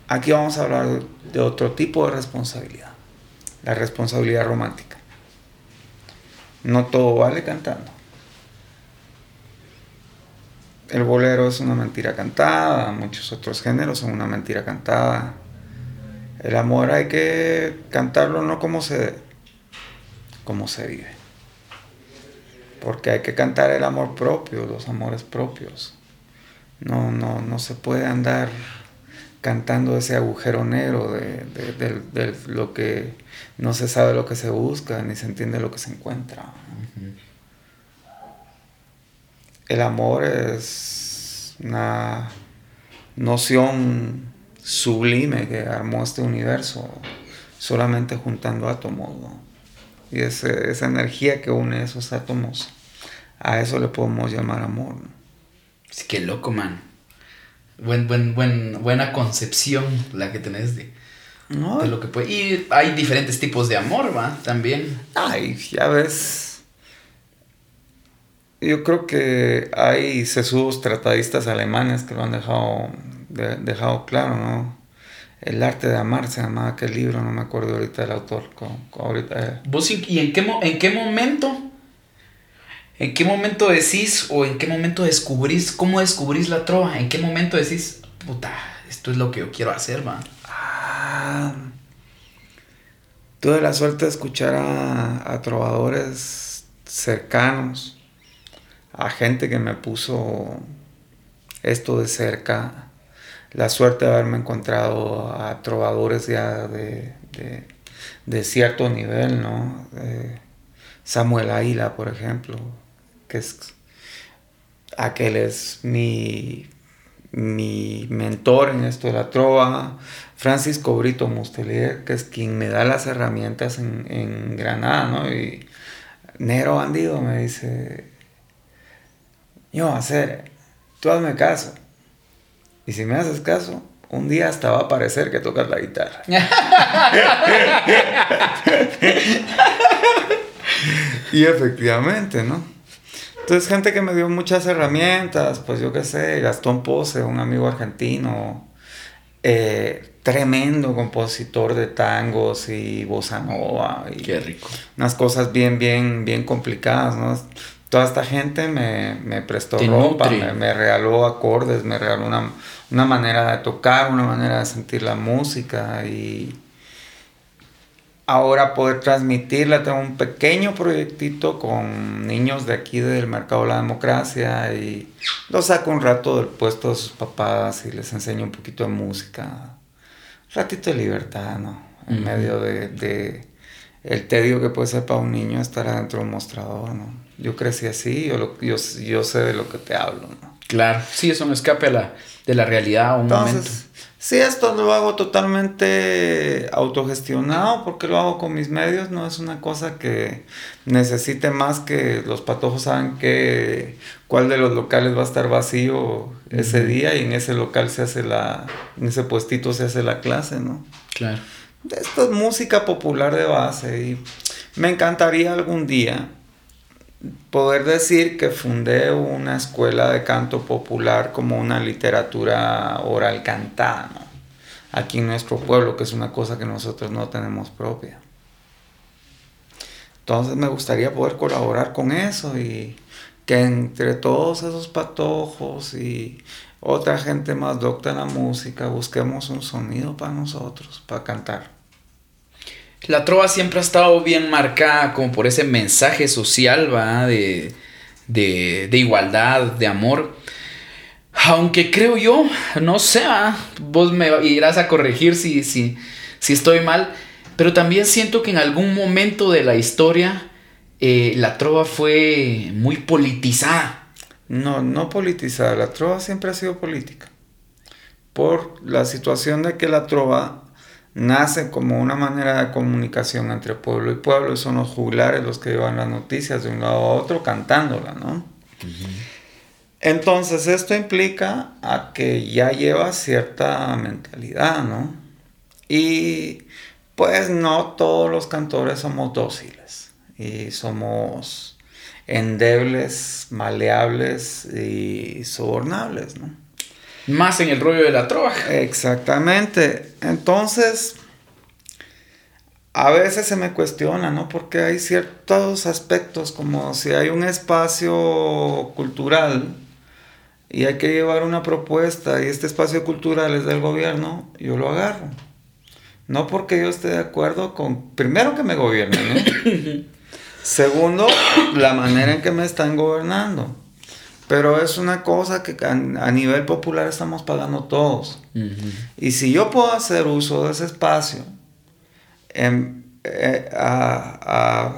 aquí vamos a hablar de otro tipo de responsabilidad la responsabilidad romántica. No todo vale cantando. El bolero es una mentira cantada, muchos otros géneros son una mentira cantada. El amor hay que cantarlo no como se como se vive. Porque hay que cantar el amor propio, los amores propios. No, no, no se puede andar cantando ese agujero negro de lo que no se sabe lo que se busca, ni se entiende lo que se encuentra. el amor es una noción sublime que armó este universo solamente juntando átomos. Y esa energía que une esos átomos, a eso le podemos llamar amor. Sí, qué loco, man. Buen, buen, buen, buena concepción la que tenés de, No, de lo que puede. Y hay diferentes tipos de amor, va, también. Ay, ya ves. Yo creo que hay sesudos tratadistas alemanes que lo han dejado, de- dejado claro, ¿no? El arte de amar se llamaba aquel libro, no me acuerdo ahorita del autor. co- co- ahorita, eh, ¿Vos y en qué, en qué momento? ¿En qué momento decís o en qué momento descubrís, cómo descubrís la trova? ¿En qué momento decís, puta, esto es lo que yo quiero hacer, va? Ah, tuve la suerte de escuchar a, a trovadores cercanos, a gente que me puso esto de cerca, la suerte de haberme encontrado a trovadores ya de, de- cierto nivel, ¿no? Eh, Samuel Aila, por ejemplo, que es aquel es mi, mi mentor en esto de la trova, Francisco Brito Mustelier, que es quien me da las herramientas en, en Granada, ¿no? Y Negro Bandido me dice, yo, hacer, tú hazme caso. Y si me haces caso, un día hasta va a parecer que tocas la guitarra. <laughs> y efectivamente, ¿no? Entonces, gente que me dio muchas herramientas, pues yo qué sé, Gastón Pose, un amigo argentino, eh, tremendo compositor de tangos y bossa nova. Y Qué rico. unas cosas bien, bien, bien complicadas, ¿no? Toda esta gente me, me prestó Te ropa, me, me regaló acordes, me regaló una, una manera de tocar, una manera de sentir la música y ahora poder transmitirla. Tengo un pequeño proyectito con niños de aquí del Mercado de la Democracia y los saco un rato del puesto de sus papás y les enseño un poquito de música. Un ratito de libertad, ¿no? En medio de, de el tedio que puede ser para un niño estar adentro de un mostrador, ¿no? Yo crecí así, yo, lo- yo, yo sé de lo que te hablo, ¿no? Claro. Sí, es un escape a la, de la realidad a un momento. Entonces, sí, esto lo hago totalmente autogestionado porque lo hago con mis medios, no es una cosa que necesite más que los patojos saben que cuál de los locales va a estar vacío ese día y en ese local se hace la, en ese puestito se hace la clase, ¿no? Claro. Esto es música popular de base y me encantaría algún día poder decir que fundé una escuela de canto popular como una literatura oral cantada, ¿no? Aquí en nuestro pueblo, que es una cosa que nosotros no tenemos propia. Entonces me gustaría poder colaborar con eso y que entre todos esos patojos y otra gente más docta en la música busquemos un sonido para nosotros, para cantar. La trova siempre ha estado bien marcada como por ese mensaje social, ¿va? De, de, de igualdad, de amor. Aunque creo yo, no sé, vos me irás a corregir si, si, si estoy mal, pero también siento que en algún momento de la historia eh, la trova fue muy politizada. No, no politizada. La trova siempre ha sido política. Por la situación de que la trova nace como una manera de comunicación entre pueblo y pueblo y son los juglares los que llevan las noticias de un lado a otro cantándola, ¿no? Entonces esto implica a que ya lleva cierta mentalidad, ¿no? Y pues no todos los cantores somos dóciles y somos endebles, maleables y sobornables, ¿no? Más en el rollo de la trova. Exactamente. Entonces, a veces se me cuestiona, ¿no? Porque hay ciertos aspectos, como si hay un espacio cultural y hay que llevar una propuesta y este espacio cultural es del gobierno, yo lo agarro. No porque yo esté de acuerdo con, primero que me gobiernen, ¿no? <coughs> Segundo, la manera en que me están gobernando. Pero es una cosa que a, a nivel popular estamos pagando todos. Y si yo puedo hacer uso de ese espacio, em, eh, a,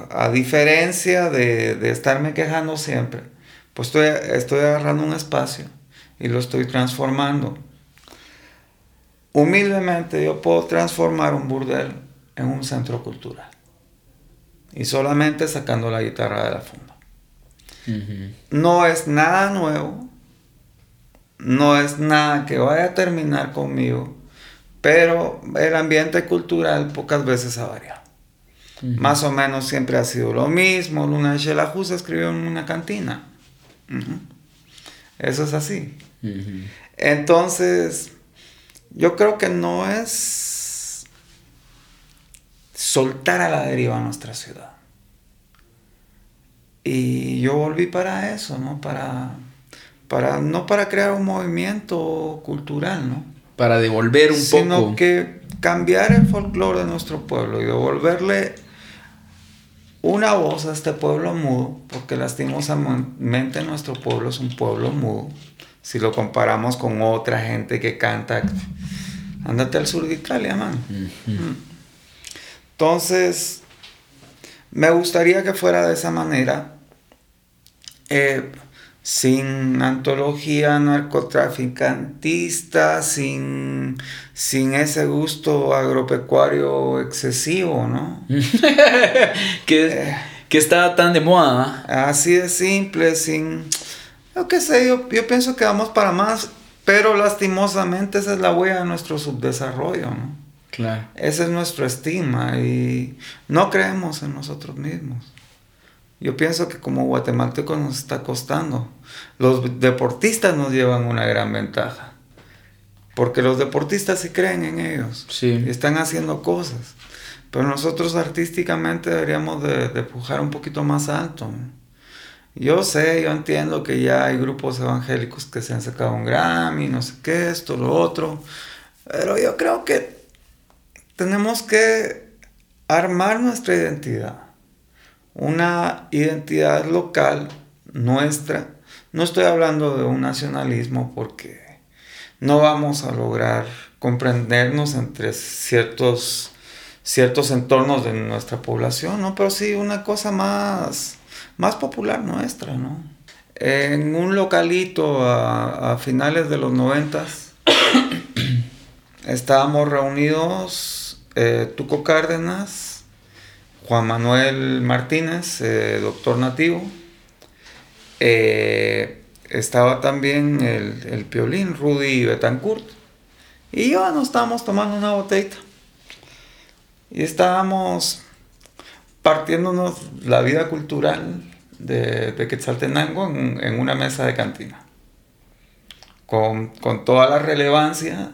a- a diferencia de, de estarme quejando siempre, Pues estoy, estoy agarrando un espacio y lo estoy transformando. Humildemente yo puedo transformar un burdel en un centro cultural. Y solamente sacando la guitarra de la funda. No es nada nuevo. No es nada que vaya a terminar conmigo. Pero el ambiente cultural pocas veces ha variado. Más o menos siempre ha sido lo mismo. Luna Shelahu escribió en una cantina. Eso es así. Entonces, yo creo que no es soltar a la deriva nuestra ciudad. Y yo volví para eso, ¿no? Para, para, no para crear un movimiento cultural, ¿no? Para devolver un poco. Sino que cambiar el folclore de nuestro pueblo y devolverle una voz a este pueblo mudo, porque lastimosamente nuestro pueblo es un pueblo mudo. Si lo comparamos con otra gente que canta, andate al sur de Italia, man. Mm. Entonces, me gustaría que fuera de esa manera, eh, sin antología narcotraficantista, sin, sin ese gusto agropecuario excesivo, ¿no? <laughs> que, eh. que está tan de moda. Así de simple, sin... Yo qué sé, yo, yo pienso que vamos para más, pero lastimosamente esa es la huella de nuestro subdesarrollo, ¿no? Claro. Ese es nuestro estima y no creemos en nosotros mismos. Yo pienso que como guatemaltecos nos está costando. Los deportistas nos llevan una gran ventaja. Porque los deportistas sí creen en ellos. Sí. Y están haciendo cosas. Pero nosotros artísticamente deberíamos de, de pujar un poquito más alto. Yo sé, yo entiendo que ya hay grupos evangélicos que se han sacado un Grammy, no sé qué, esto, lo otro. Pero yo creo que tenemos que armar nuestra identidad una identidad local nuestra. No estoy hablando de un nacionalismo porque no vamos a lograr comprendernos entre ciertos, ciertos entornos de nuestra población, ¿no? Pero sí una cosa más, más popular nuestra, ¿no? En un localito a, finales de los noventas <coughs> estábamos reunidos eh, Tuco Cárdenas, Juan Manuel Martínez, eh, doctor nativo. Eh, estaba también el, el, piolín Rudy Betancourt. Y yo nos estábamos tomando una botellita. Y estábamos partiéndonos la vida cultural de, de Quetzaltenango en, una mesa de cantina. Con, con, toda la relevancia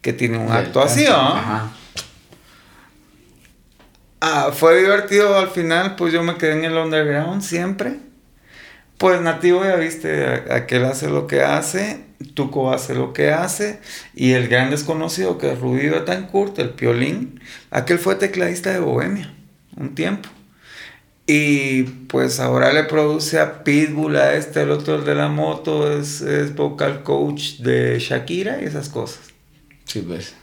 que tiene un acto así, ¿no? Ah, fue divertido al final, pues yo me quedé en el underground siempre. Pues Nativo ya viste, aquel hace lo que hace, Tuco hace lo que hace, y el gran desconocido que es Rudy Betancourt, el piolín, aquel fue tecladista de Bohemia, un tiempo. Y pues ahora le produce a Pitbull, a este, el otro de la moto, es, es vocal coach de Shakira y esas cosas. Sí, pues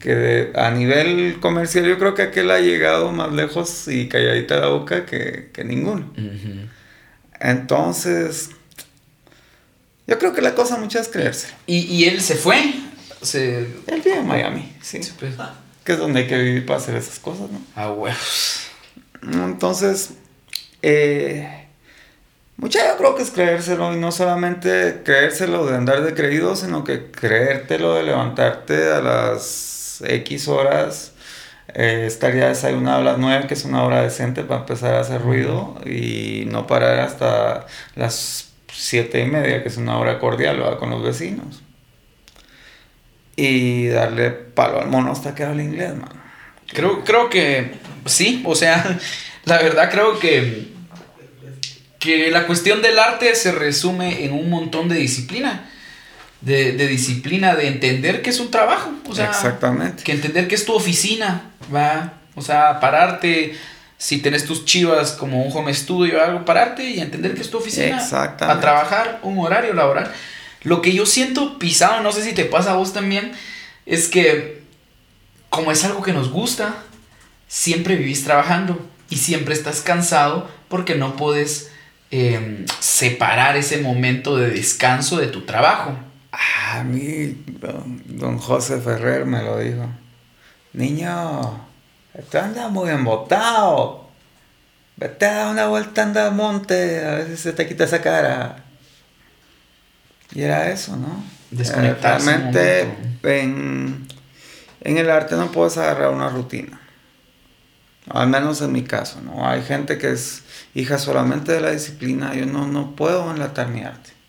que a nivel comercial yo creo que aquel ha llegado más lejos y calladita la boca que, que ninguno. Entonces, yo creo que la cosa muchas es creerse. ¿Y, ¿Y, él se fue? Se... Él vive en Miami, sí. Pues. Que es donde hay que vivir para hacer esas cosas, ¿no? Ah, huevos. Entonces, eh, mucha yo creo que es creérselo y no solamente creérselo de andar de creído, sino que creértelo de levantarte a las X horas, eh, estaría desayunado a las 9, que es una hora decente para empezar a hacer ruido, y no parar hasta las 7 y media, que es una hora cordial con los vecinos. Y darle palo al mono hasta que hable inglés, man. Creo, creo que sí, o sea, <laughs> la verdad creo que, que la cuestión del arte se resume en un montón de disciplina de, disciplina, de entender que es un trabajo. O sea, Exactamente. Que entender que es tu oficina, ¿va? O sea, pararte, si tenés tus chivas como un home studio o algo, pararte y entender que es tu oficina. Exactamente. A trabajar un horario laboral. Lo que yo siento pisado, no sé si te pasa a vos también, es que como es algo que nos gusta, siempre vivís trabajando y siempre estás cansado porque no puedes em, separar ese momento de descanso de tu trabajo? A mí, don, don José Ferrer me lo dijo. Niño, tú andas muy embotado. Vete a dar una vuelta anda al monte, a si se te quita esa cara. Y era eso, ¿no? Desconectarse Realmente en, en el arte no puedes agarrar una rutina. Al menos en mi caso, ¿no? Hay gente que es hija solamente de la disciplina. Yo no, no puedo enlatar mi arte.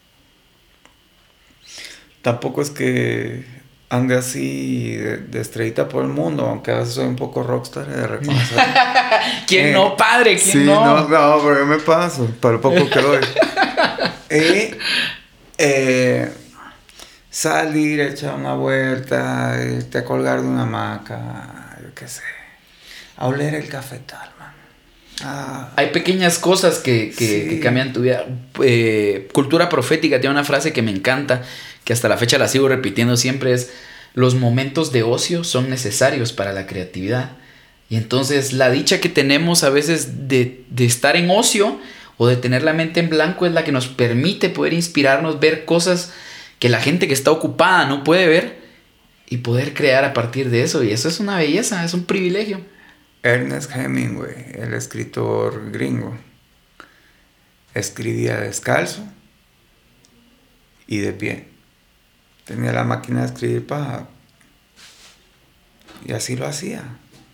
Tampoco es que ande así de, de estrellita por el mundo, aunque a veces soy un poco rockstar de reconocer. <laughs> ¿Quién Eh, no, padre? ¿Quién sí, no? no, no, pero yo me paso, para lo poco que doy. <laughs> y eh, salir, echar una vuelta, irte a colgar de una hamaca, yo qué sé, a oler el cafetal, man. Ah, Hay pequeñas cosas que, que- Sí. que cambian tu vida. Eh, Cultura profética tiene una frase que me encanta, que hasta la fecha la sigo repitiendo siempre, es los momentos de ocio son necesarios para la creatividad. Y entonces la dicha que tenemos a veces de, de estar en ocio o de tener la mente en blanco es la que nos permite poder inspirarnos, ver cosas que la gente que está ocupada no puede ver y poder crear a partir de eso. Y eso es una belleza, es un privilegio. Ernest Hemingway, el escritor gringo, escribía descalzo y de pie. Tenía la máquina de escribir para... Y así lo hacía.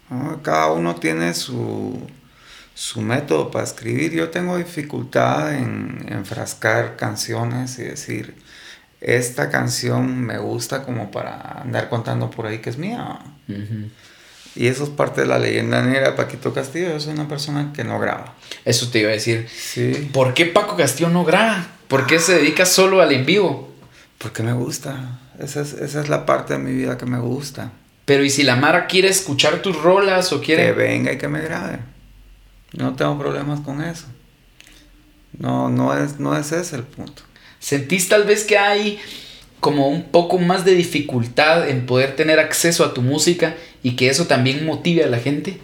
¿no? Cada uno tiene su, su método para escribir. Yo tengo dificultad en enfrascar canciones y decir, esta canción me gusta como para andar contando por ahí que es mía. Y eso es parte de la leyenda negra de Paquito Castillo. Yo soy una persona que no graba. Eso te iba a decir. Sí. ¿Por qué Paco Castillo no graba? ¿Por qué se dedica solo al en vivo? Porque me gusta. Esa es, esa es la parte de mi vida que me gusta. Pero ¿y si la Mara quiere escuchar tus rolas o Que quiere... venga y que me grabe. No tengo problemas con eso. No, no es, no es ese el punto. ¿Sentís tal vez que hay como un poco más de dificultad en poder tener acceso a tu música y que eso también motive a la gente?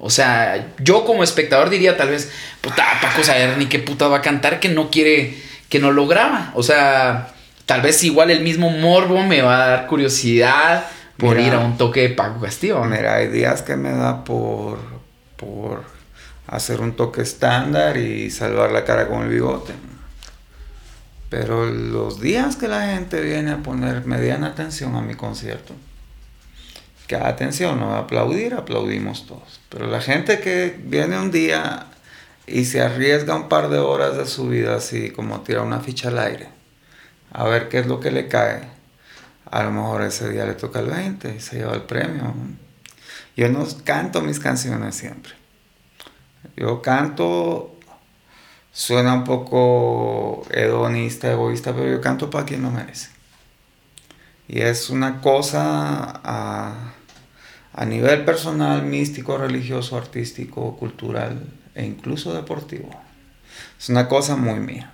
O sea, yo como espectador diría tal vez, puta, Paco saber ni qué puta va a cantar que no quiere, que no lo graba. O sea, tal vez igual el mismo morbo me va a dar curiosidad por Mira. ir a un toque de Paco Castillo. Mira, hay días que me da por, por hacer un toque estándar y salvar la cara con el bigote. Pero los días que la gente viene a poner mediana atención a mi concierto, que atención, no va a aplaudir, aplaudimos todos. Pero la gente que viene un día y se arriesga un par de horas de su vida así como tira una ficha al aire, a ver qué es lo que le cae, a lo mejor ese día le toca el 20 y se lleva el premio. Yo no canto mis canciones siempre. Yo canto, suena un poco hedonista, egoísta, pero yo canto para quien lo merece. Y es una cosa a, a nivel personal, místico, religioso, artístico, cultural e incluso deportivo. Es una cosa muy mía.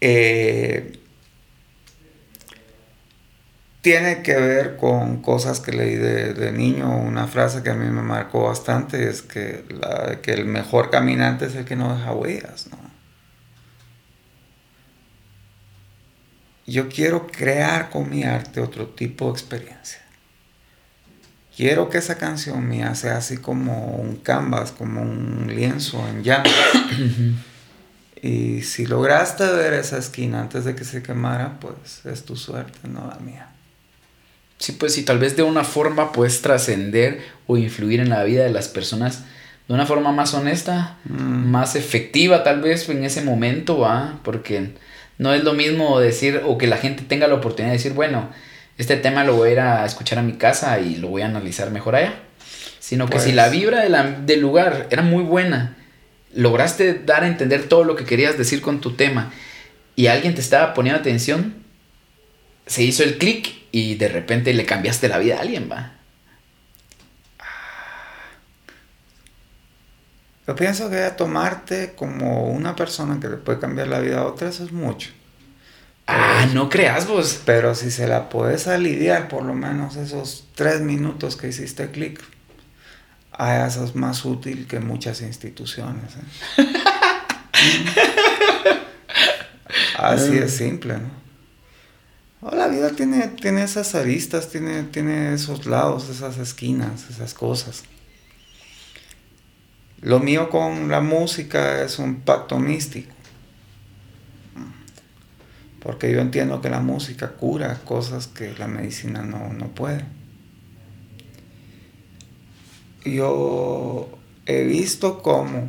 Eh, tiene que ver con cosas que leí de, de niño. Una frase que a mí me marcó bastante es que, la, que el mejor caminante es el que no deja huellas. ¿no? Yo quiero crear con mi arte otro tipo de experiencia. Quiero que esa canción mía sea así como un canvas, como un lienzo en llano. <coughs> y si lograste ver esa esquina antes de que se quemara, pues es tu suerte, no la mía. Sí, pues sí, tal vez de una forma puedes trascender o influir en la vida de las personas de una forma más honesta, Mm. más efectiva tal vez en ese momento, ¿va? Porque no es lo mismo decir o que la gente tenga la oportunidad de decir, bueno, este tema lo voy a ir a escuchar a mi casa y lo voy a analizar mejor allá. Sino que Pues- si la vibra de la- del lugar era muy buena, lograste dar a entender todo lo que querías decir con tu tema y alguien te estaba poniendo atención, se hizo el clic y de repente le cambiaste la vida a alguien, va. Yo pienso que tomarte como una persona que le puede cambiar la vida a otra, eso es mucho. Ah, no creas vos. Pero si se la puedes aliviar por lo menos esos tres minutos que hiciste clic, a eso es más útil que muchas instituciones. ¿eh? <laughs> Así es simple, ¿no? Oh, la vida tiene, tiene esas aristas, tiene, tiene esos lados, esas esquinas, esas cosas. Lo mío con la música es un pacto místico. Porque yo entiendo que la música cura cosas que la medicina no, no puede. Yo he visto cómo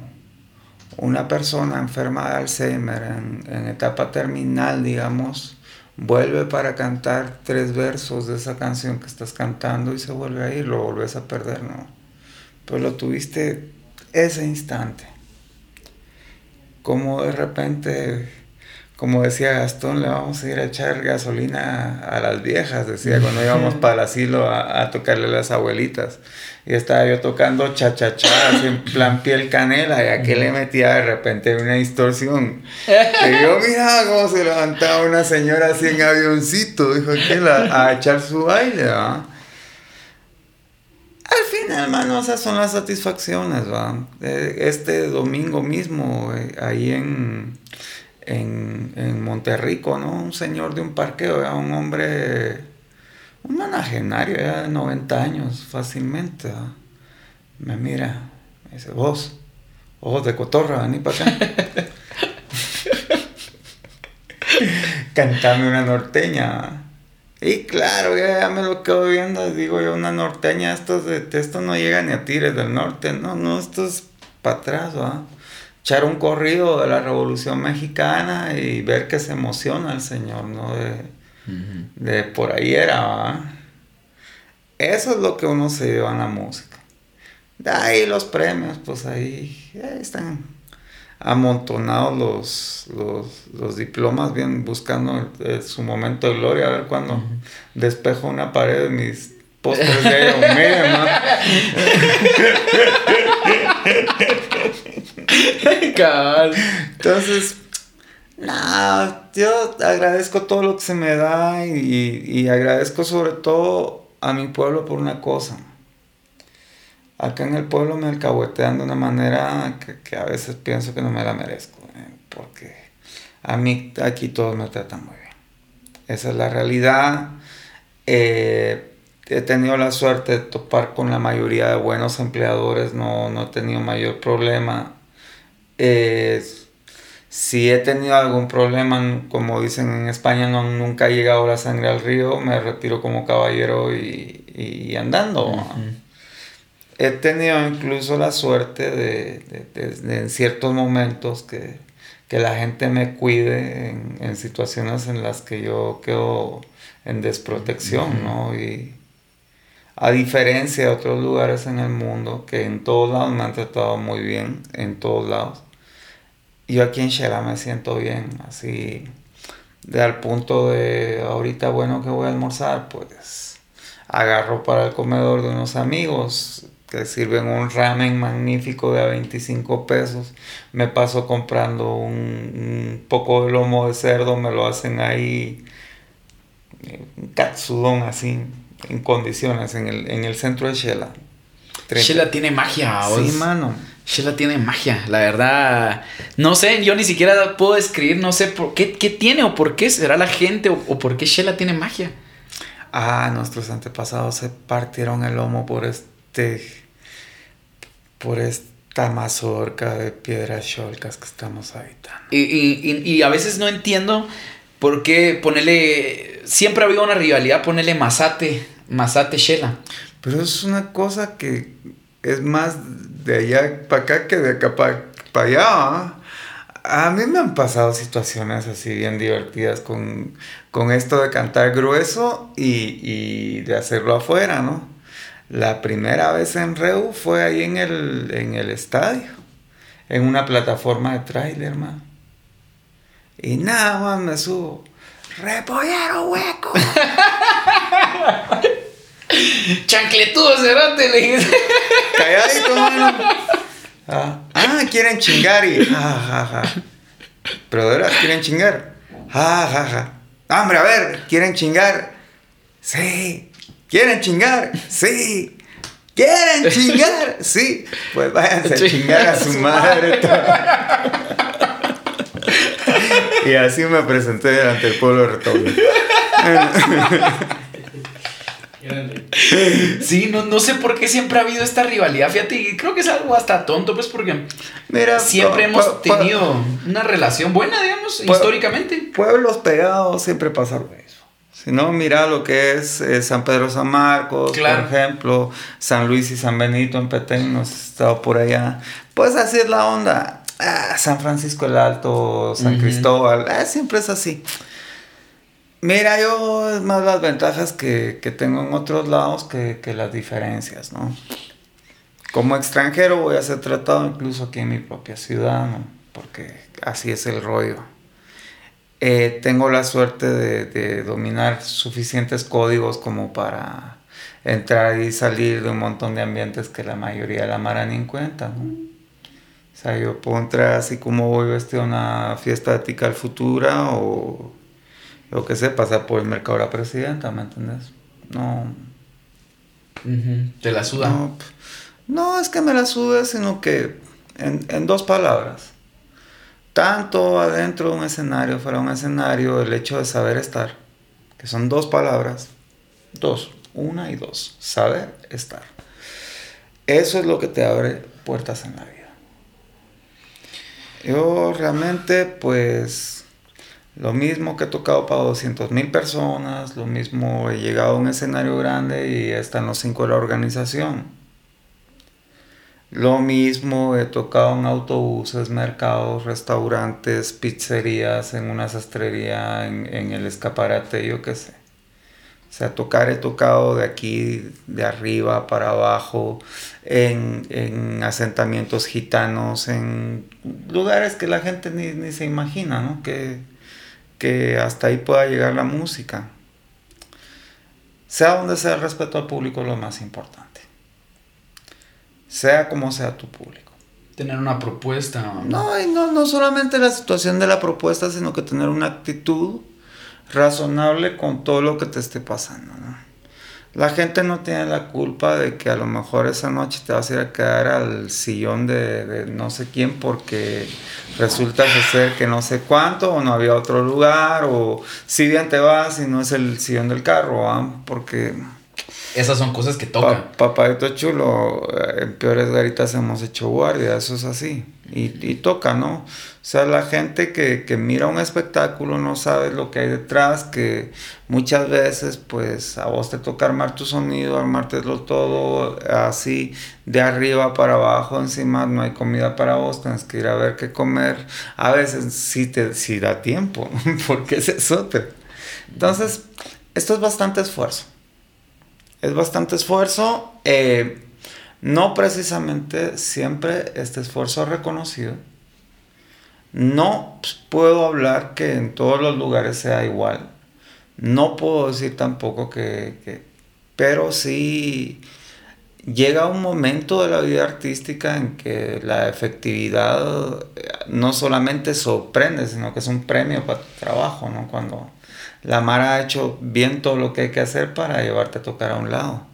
una persona enferma de Alzheimer en, etapa terminal, digamos, vuelve para cantar tres versos de esa canción que estás cantando y se vuelve a ir, lo volvés a perder, ¿no? Pues lo tuviste ese instante. Como de repente, como decía Gastón, le vamos a ir a echar gasolina a las viejas, decía cuando íbamos para el asilo a, a tocarle a las abuelitas. Y estaba yo tocando cha-cha-cha, así en plan piel canela, y aquí le metía de repente una distorsión. Que yo miraba cómo se levantaba una señora así en avioncito, dijo que a echar su baile, ¿va? Al final, hermano, esas son las satisfacciones, ¿va? Eh, Este domingo mismo, eh, ahí en, en, en Monterrico, ¿no? Un señor de un parqueo, ¿va? un hombre un managenario ya de 90 años fácilmente. ¿va? Me mira, me dice, vos, ojos de cotorra, vení para acá. <laughs> Cantame una norteña. ¿va? Y claro, ya, ya me lo quedo viendo, digo yo, una norteña, esto, de, esto no llega ni a Tires del Norte, no, no, esto es para atrás, ¿va? Echar un corrido de la Revolución Mexicana y ver que se emociona el señor, ¿no? De, de por ahí era, ¿va? Eso es lo que uno se lleva en la música. De ahí los premios, pues ahí, ahí están amontonados los, los, los, diplomas, bien buscando el, su momento de gloria, a ver cuando despejo una pared de mis postres de <laughs> <laughs> Cabal. Entonces, no, yo agradezco todo lo que se me da y, y, agradezco sobre todo a mi pueblo por una cosa. Acá en el pueblo me alcahuetean de una manera que, que a veces pienso que no me la merezco, ¿eh? porque a mí aquí todos me tratan muy bien. Esa es la realidad. Eh, he tenido la suerte de topar con la mayoría de buenos empleadores, no, no he tenido mayor problema. Eh, si he tenido algún problema, como dicen en España, no, nunca ha llegado la sangre al río, me retiro como caballero y, y andando. Uh -huh. He tenido incluso la suerte de, de, de, de, en ciertos momentos que, que la gente me cuide en, en, situaciones en las que yo quedo en desprotección, uh -huh. ¿no? Y a diferencia de otros lugares en el mundo, que en todos lados me han tratado muy bien, en todos lados yo aquí en Shela me siento bien, así, de al punto de ahorita, bueno, que voy a almorzar, pues agarro para el comedor de unos amigos que sirven un ramen magnífico de a 25 pesos. Me paso comprando un, un poco de lomo de cerdo, me lo hacen ahí, un katsudon así, en condiciones, en el, en el centro de Shela. Shela tiene magia, Sí, mano. Shela tiene magia, la verdad. No sé, yo ni siquiera puedo describir, no sé por qué, qué tiene o por qué será la gente o, o, por qué Shela tiene magia. Ah, nuestros antepasados se partieron el lomo por este. por esta mazorca de piedras cholcas que estamos habitando. Y, y, y, a veces no entiendo por qué ponerle. Siempre ha habido una rivalidad ponerle Mazate, Mazate Shela. Pero es una cosa que es más de allá para acá que de acá para pa allá. ¿eh? A mí me han pasado situaciones así bien divertidas con, con esto de cantar grueso y, y, de hacerlo afuera, ¿no? La primera vez en Reu fue ahí en el, en el estadio, en una plataforma de trailer, man. Y nada más me subo. ¡Repollero hueco! <laughs> Chancletudo cerote, le dije. Calladito, mano. Ah, ah, quieren chingar y. Ja, ja, ja. Pero de verdad, quieren chingar. Ja, ja, ja. Hombre, a ver, ¿quieren chingar? Sí. ¿Quieren chingar? Sí. ¿Quieren chingar? Sí, pues váyanse a chingar a su madre. y así me presenté delante del pueblo de Retoble. <laughs> Sí, no, no sé por qué siempre ha habido esta rivalidad, fíjate, y creo que es algo hasta tonto, pues porque Mira, siempre hemos tenido una relación buena, digamos, históricamente. Pueblos pegados siempre pasa lo mismo. Si no, mira lo que es eh, San Pedro San Marcos, Claro. por ejemplo, San Luis y San Benito en Petén, no has estado por allá. Pues así es la onda. Ah, San Francisco el Alto, San. Cristóbal, ah, siempre es así. Mira, yo más las ventajas que, que tengo en otros lados que, que las diferencias, ¿no? Como extranjero voy a ser tratado incluso aquí en mi propia ciudad, ¿no? Porque así es el rollo. Eh, tengo la suerte de, de dominar suficientes códigos como para entrar y salir de un montón de ambientes que la mayoría de la mara en cuenta, ¿no? O sea, yo puedo entrar así como voy vestido a una fiesta de Futura o lo que sé, pasar por el mercado de la presidenta, ¿me entiendes? No, Te la suda. no, es que me la sude, sino que en, en dos palabras. Tanto adentro de un escenario, fuera de un escenario, el hecho de saber estar, que son dos palabras, dos, una y dos, saber estar. Eso es lo que te abre puertas en la vida. Yo realmente, pues, lo mismo que he tocado para 200 mil personas, lo mismo he llegado a un escenario grande y están los cinco de la organización. Lo mismo he tocado en autobuses, mercados, restaurantes, pizzerías, en una sastrería, en, en el escaparate, yo qué sé. O sea, tocar he tocado de aquí, de arriba para abajo, en, en asentamientos gitanos, en lugares que la gente ni, ni se imagina, ¿no? Que, que hasta ahí pueda llegar la música. Sea donde sea el respeto al público es lo más importante. Sea como sea tu público. Tener una propuesta. No, y no, no solamente la situación de la propuesta, sino que tener una actitud razonable con todo lo que te esté pasando. ¿no? La gente no tiene la culpa de que a lo mejor esa noche te vas a ir a quedar al sillón de, de no sé quién porque resulta ser que no sé cuánto o no había otro lugar o si bien te vas y no es el sillón del carro, ¿ah? porque Esas son cosas que tocan. Pa- papadito chulo, eh, en peores garitas hemos hecho guardia, eso es así. Y, y toca, ¿no? O sea, la gente que, que mira un espectáculo no sabe lo que hay detrás, que muchas veces, pues, a vos te toca armar tu sonido, armártelo todo así, de arriba para abajo, encima no hay comida para vos, tienes que ir a ver qué comer. A veces sí, te, sí da tiempo, <laughs> porque es eso. Entonces, esto es bastante esfuerzo. Es bastante esfuerzo. eh, no precisamente siempre este esfuerzo es reconocido. No puedo hablar que en todos los lugares sea igual. No puedo decir tampoco que... que- pero sí llega un momento de la vida artística en que la efectividad eh, no solamente sorprende, sino que es un premio para tu trabajo, ¿no? Cuando la Mara ha hecho bien todo lo que hay que hacer para llevarte a tocar a un lado.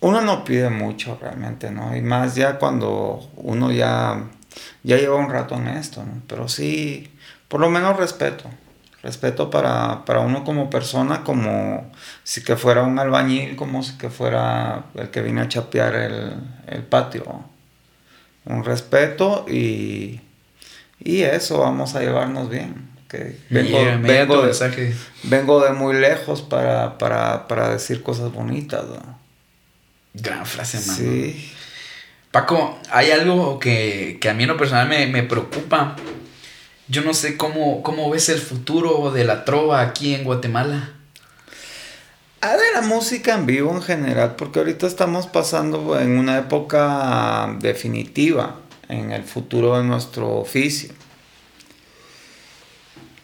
Uno no pide mucho realmente, ¿no? Y más ya cuando uno ya, ya lleva un rato en esto, ¿no? Pero sí, por lo menos respeto. Respeto para, para uno como persona, como si fuera un albañil, como si fuera el que viene a chapear el, el patio. Un respeto y, y eso, vamos a llevarnos bien. Que vengo, vengo de, mensaje. vengo de muy lejos para, para, para decir cosas bonitas. ¿no? Gran frase, mano. Sí. Paco, hay algo que, que a mí en lo personal me, me preocupa. Yo no sé cómo, cómo ves el futuro de la trova aquí en Guatemala. A ver, la música en vivo en general, porque ahorita estamos pasando en una época definitiva en el futuro de nuestro oficio.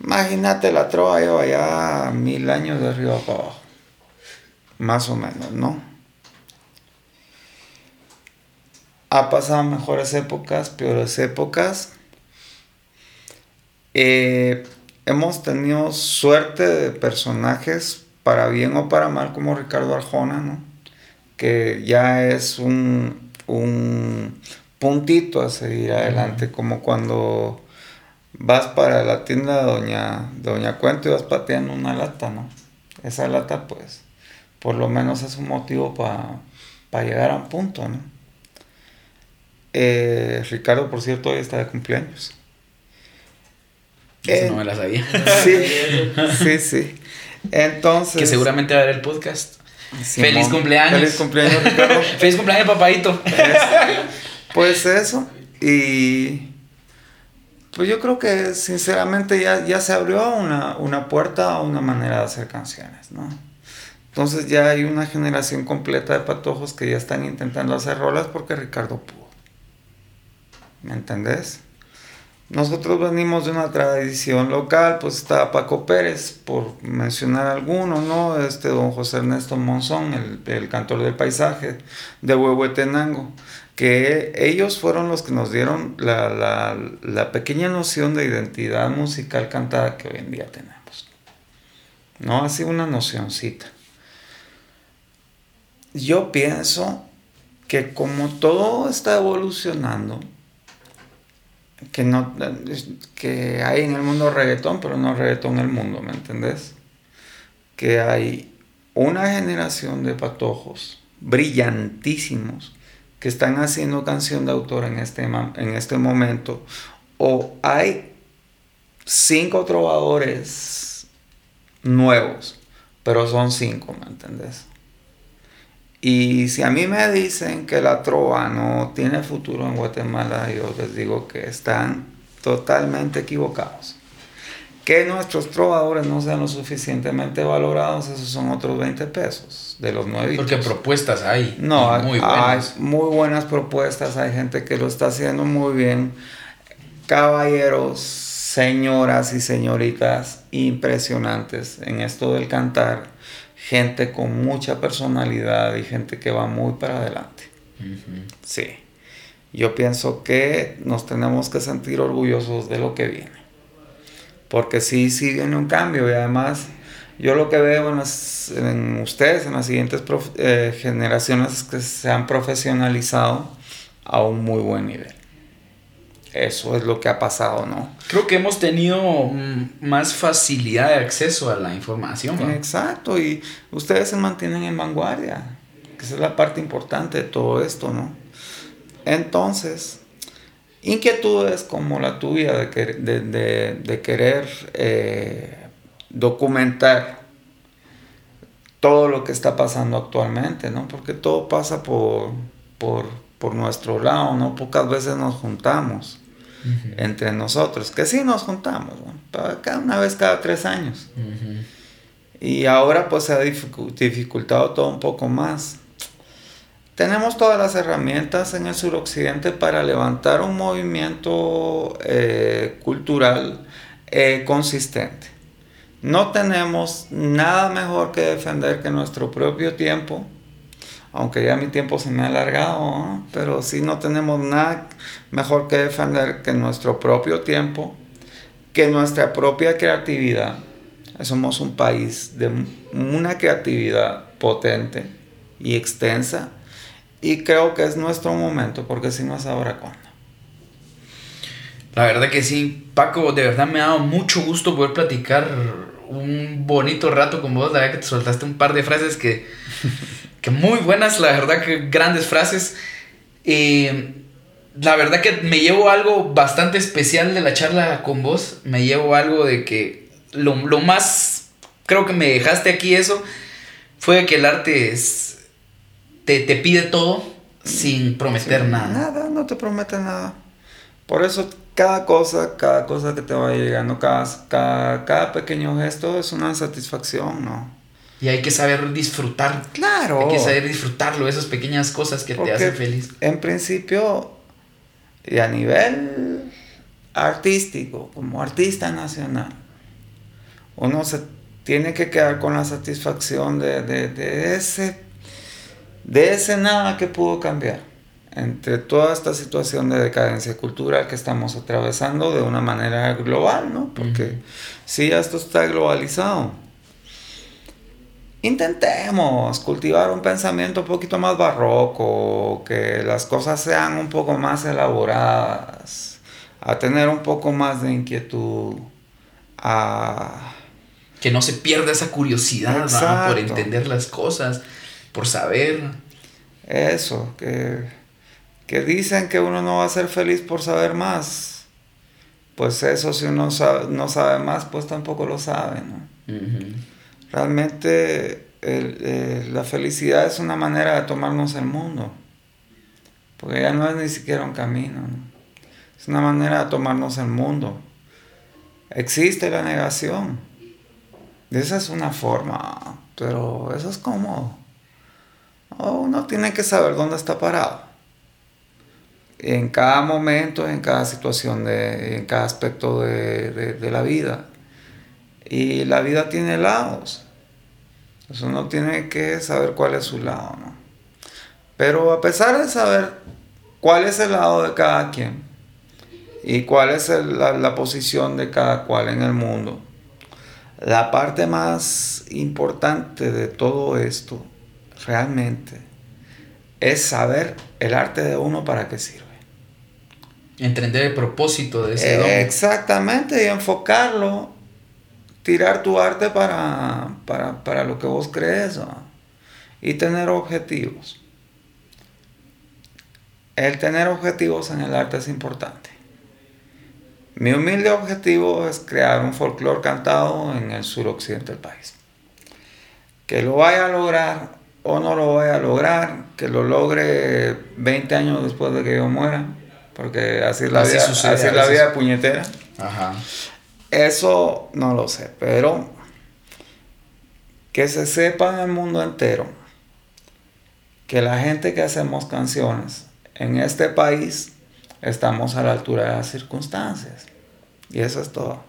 Imagínate, la trova lleva ya mil años de arriba para abajo. Más o menos, ¿no? Ha pasado mejores épocas, peores épocas. Eh, hemos tenido suerte de personajes, para bien o para mal, como Ricardo Arjona, ¿no? que ya es un, un puntito a seguir adelante, como cuando vas para la tienda de Doña, Doña Cuento y vas pateando una lata, ¿no? Esa lata, pues, por lo menos es un motivo para llegar a un punto, ¿no? Eh, Ricardo, por cierto, hoy está de cumpleaños. Eso no me la sabía. Sí, sí, sí. Entonces. Que seguramente va a ver el podcast. Feliz cumpleaños. Feliz cumpleaños, Ricardo. <laughs> Feliz cumpleaños, papadito. pues eso. Y. Pues yo creo que sinceramente ya, ya se abrió una, una puerta a una manera de hacer canciones, ¿no? Entonces ya hay una generación completa de patojos que ya están intentando hacer rolas porque Ricardo pudo. ¿Me entendés? Nosotros venimos de una tradición local, pues está Paco Pérez, por mencionar alguno, ¿no? Este don José Ernesto Monzón, el, el cantor del paisaje de Huehuetenango, que ellos fueron los que nos dieron la, la, la pequeña noción de identidad musical cantada que hoy en día tenemos. ¿No? Así una nocioncita. Yo pienso que como todo está evolucionando, que, no, que hay en el mundo reggaetón, pero no reggaetón en el mundo, ¿me entendés? Que hay una generación de patojos brillantísimos que están haciendo canción de autor en este, en este momento, o hay cinco trovadores nuevos, pero son cinco, ¿me entendés? Y si a mí me dicen que la trova no tiene futuro en Guatemala, yo les digo que están totalmente equivocados. Que nuestros trovadores no sean lo suficientemente valorados, esos son otros 20 pesos de los nueve. Porque propuestas hay. No, muy buenas. hay muy buenas propuestas, hay gente que lo está haciendo muy bien. Caballeros, señoras y señoritas impresionantes en esto del cantar gente con mucha personalidad y gente que va muy para adelante. Sí. Yo pienso que nos tenemos que sentir orgullosos de lo que viene. Porque sí, sí viene un cambio y además yo lo que veo en, ustedes, en las siguientes eh, generaciones, es que se han profesionalizado a un muy buen nivel. Eso es lo que ha pasado, ¿no? Creo que hemos tenido mm, más facilidad de acceso a la información. ¿no? Exacto, y ustedes se mantienen en vanguardia, que esa es la parte importante de todo esto, ¿no? Entonces, inquietudes como la tuya de, querer eh, documentar todo lo que está pasando actualmente, ¿no? Porque todo pasa por, por, por nuestro lado, ¿no? Pocas veces nos juntamos entre nosotros, que sí nos juntamos, cada una vez cada tres años. Y ahora pues se ha dificultado todo un poco más. Tenemos todas las herramientas en el suroccidente para levantar un movimiento eh, cultural eh, consistente. No tenemos nada mejor que defender que nuestro propio tiempo, aunque ya mi tiempo se me ha alargado, pero sí no tenemos nada mejor que defender que nuestro propio tiempo, que nuestra propia creatividad. Somos un país de una creatividad potente y extensa y creo que es nuestro momento, porque si no es ahora cuando. La verdad que sí, Paco, de verdad me ha dado mucho gusto poder platicar un bonito rato con vos, la verdad que te soltaste un par de frases que <laughs> que muy buenas, la verdad que grandes frases. la verdad que me llevo algo bastante especial de la charla con vos. Me llevo algo de que lo, más, creo que me dejaste aquí eso, fue que el arte es, te, pide todo sin prometer nada. Nada, no te promete nada. Por eso cada cosa, cada cosa que te va llegando, cada, cada, cada pequeño gesto es una satisfacción, ¿no? Y hay que saber disfrutar. Claro. Hay que saber disfrutarlo, esas pequeñas cosas que te hacen feliz. En principio, y a nivel artístico, como artista nacional, uno se tiene que quedar con la satisfacción de, de ese, de ese nada que pudo cambiar. Entre toda esta situación de decadencia cultural que estamos atravesando de una manera global, ¿no? Porque sí, esto está globalizado. Intentemos cultivar un pensamiento un poquito más barroco, que las cosas sean un poco más elaboradas, a tener un poco más de inquietud, a... Que no se pierda esa curiosidad por entender las cosas, por saber. Eso, que, que dicen que uno no va a ser feliz por saber más. Pues eso, si uno no sabe más, pues tampoco lo sabe, ¿no? Realmente eh, la felicidad es una manera de tomarnos el mundo, porque ya no es ni siquiera un camino, es una manera de tomarnos el mundo. Existe la negación, esa es una forma, pero eso es como uno tiene que saber dónde está parado. En cada momento, en cada situación, de, en cada aspecto de la vida. Y la vida tiene lados. Entonces uno tiene que saber cuál es su lado, ¿no? Pero a pesar de saber cuál es el lado de cada quien y cuál es la, la posición de cada cual en el mundo, la parte más importante de todo esto realmente es saber el arte de uno para qué sirve. Entender el propósito de ese don. Exactamente, y enfocarlo tirar tu arte para, para, lo que vos crees y tener objetivos. El tener objetivos en el arte es importante. Mi humilde objetivo es crear un folclore cantado en el suroccidente del país. Que lo vaya a lograr o no lo vaya a lograr, que lo logre 20 años después de que yo muera, porque así es la vida, así es la vida puñetera. Ajá. Eso no lo sé, pero que se sepa en el mundo entero que la gente que hacemos canciones en este país estamos a la altura de las circunstancias. Y eso es todo.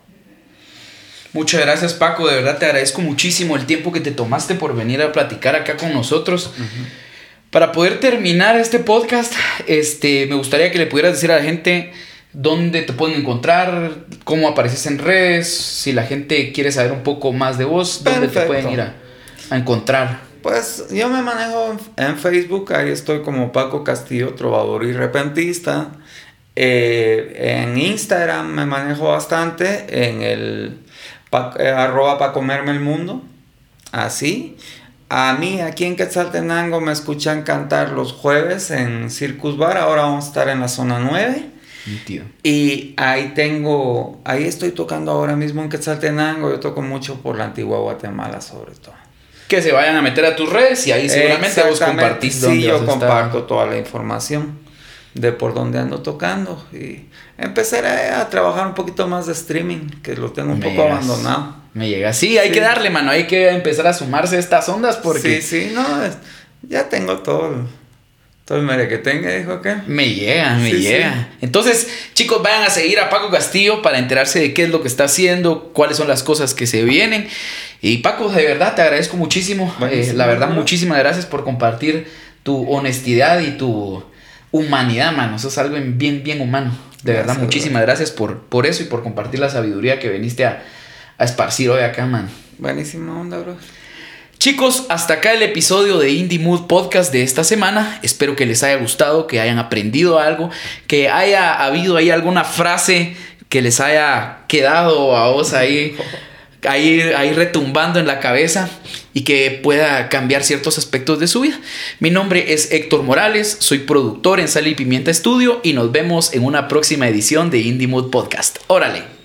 Muchas gracias Paco, de verdad te agradezco muchísimo el tiempo que te tomaste por venir a platicar acá con nosotros. Para poder terminar este podcast, este, me gustaría que le pudieras decir a la gente dónde te pueden encontrar, cómo apareces en redes, si la gente quiere saber un poco más de vos, dónde te pueden ir a, encontrar. Pues yo me manejo en, Facebook, ahí estoy como Paco Castillo, trovador y repentista. Eh, en Instagram me manejo bastante, en el eh, arroba para comerme el mundo, así. A mí aquí en Quetzaltenango me escuchan cantar los jueves en Circus Bar, ahora vamos a estar en la zona 9. Y ahí tengo, ahí estoy tocando ahora mismo en Quetzaltenango, yo toco mucho por la antigua Guatemala sobre todo. Que se vayan a meter a tus redes y ahí seguramente vos compartís Sí, yo comparto toda la información de por dónde ando tocando y empezaré a trabajar un poquito más de streaming, que lo tengo un poco abandonado. Me llega, sí, hay que darle, mano, hay que empezar a sumarse a estas ondas porque... Sí, sí, no, ya tengo todo todo que tenga, dijo que. Me llega, me llega. Entonces, chicos, vayan a seguir a Paco Castillo para enterarse de qué es lo que está haciendo, cuáles son las cosas que se vienen. Y Paco, de verdad te agradezco muchísimo. Eh, la verdad, muchísimas gracias por compartir tu honestidad y tu humanidad, mano. Eso es algo bien, bien humano. De verdad, muchísimas gracias por, por eso y por compartir la sabiduría que viniste a, a esparcir hoy acá, man. Buenísima onda, bro. Chicos, hasta acá el episodio de Indie Mood Podcast de esta semana. Espero que les haya gustado, que hayan aprendido algo, que haya habido ahí alguna frase que les haya quedado a vos ahí, ahí, ahí retumbando en la cabeza y que pueda cambiar ciertos aspectos de su vida. Mi nombre es Héctor Morales, soy productor en Sal y Pimienta Estudio y nos vemos en una próxima edición de Indie Mood Podcast. Órale.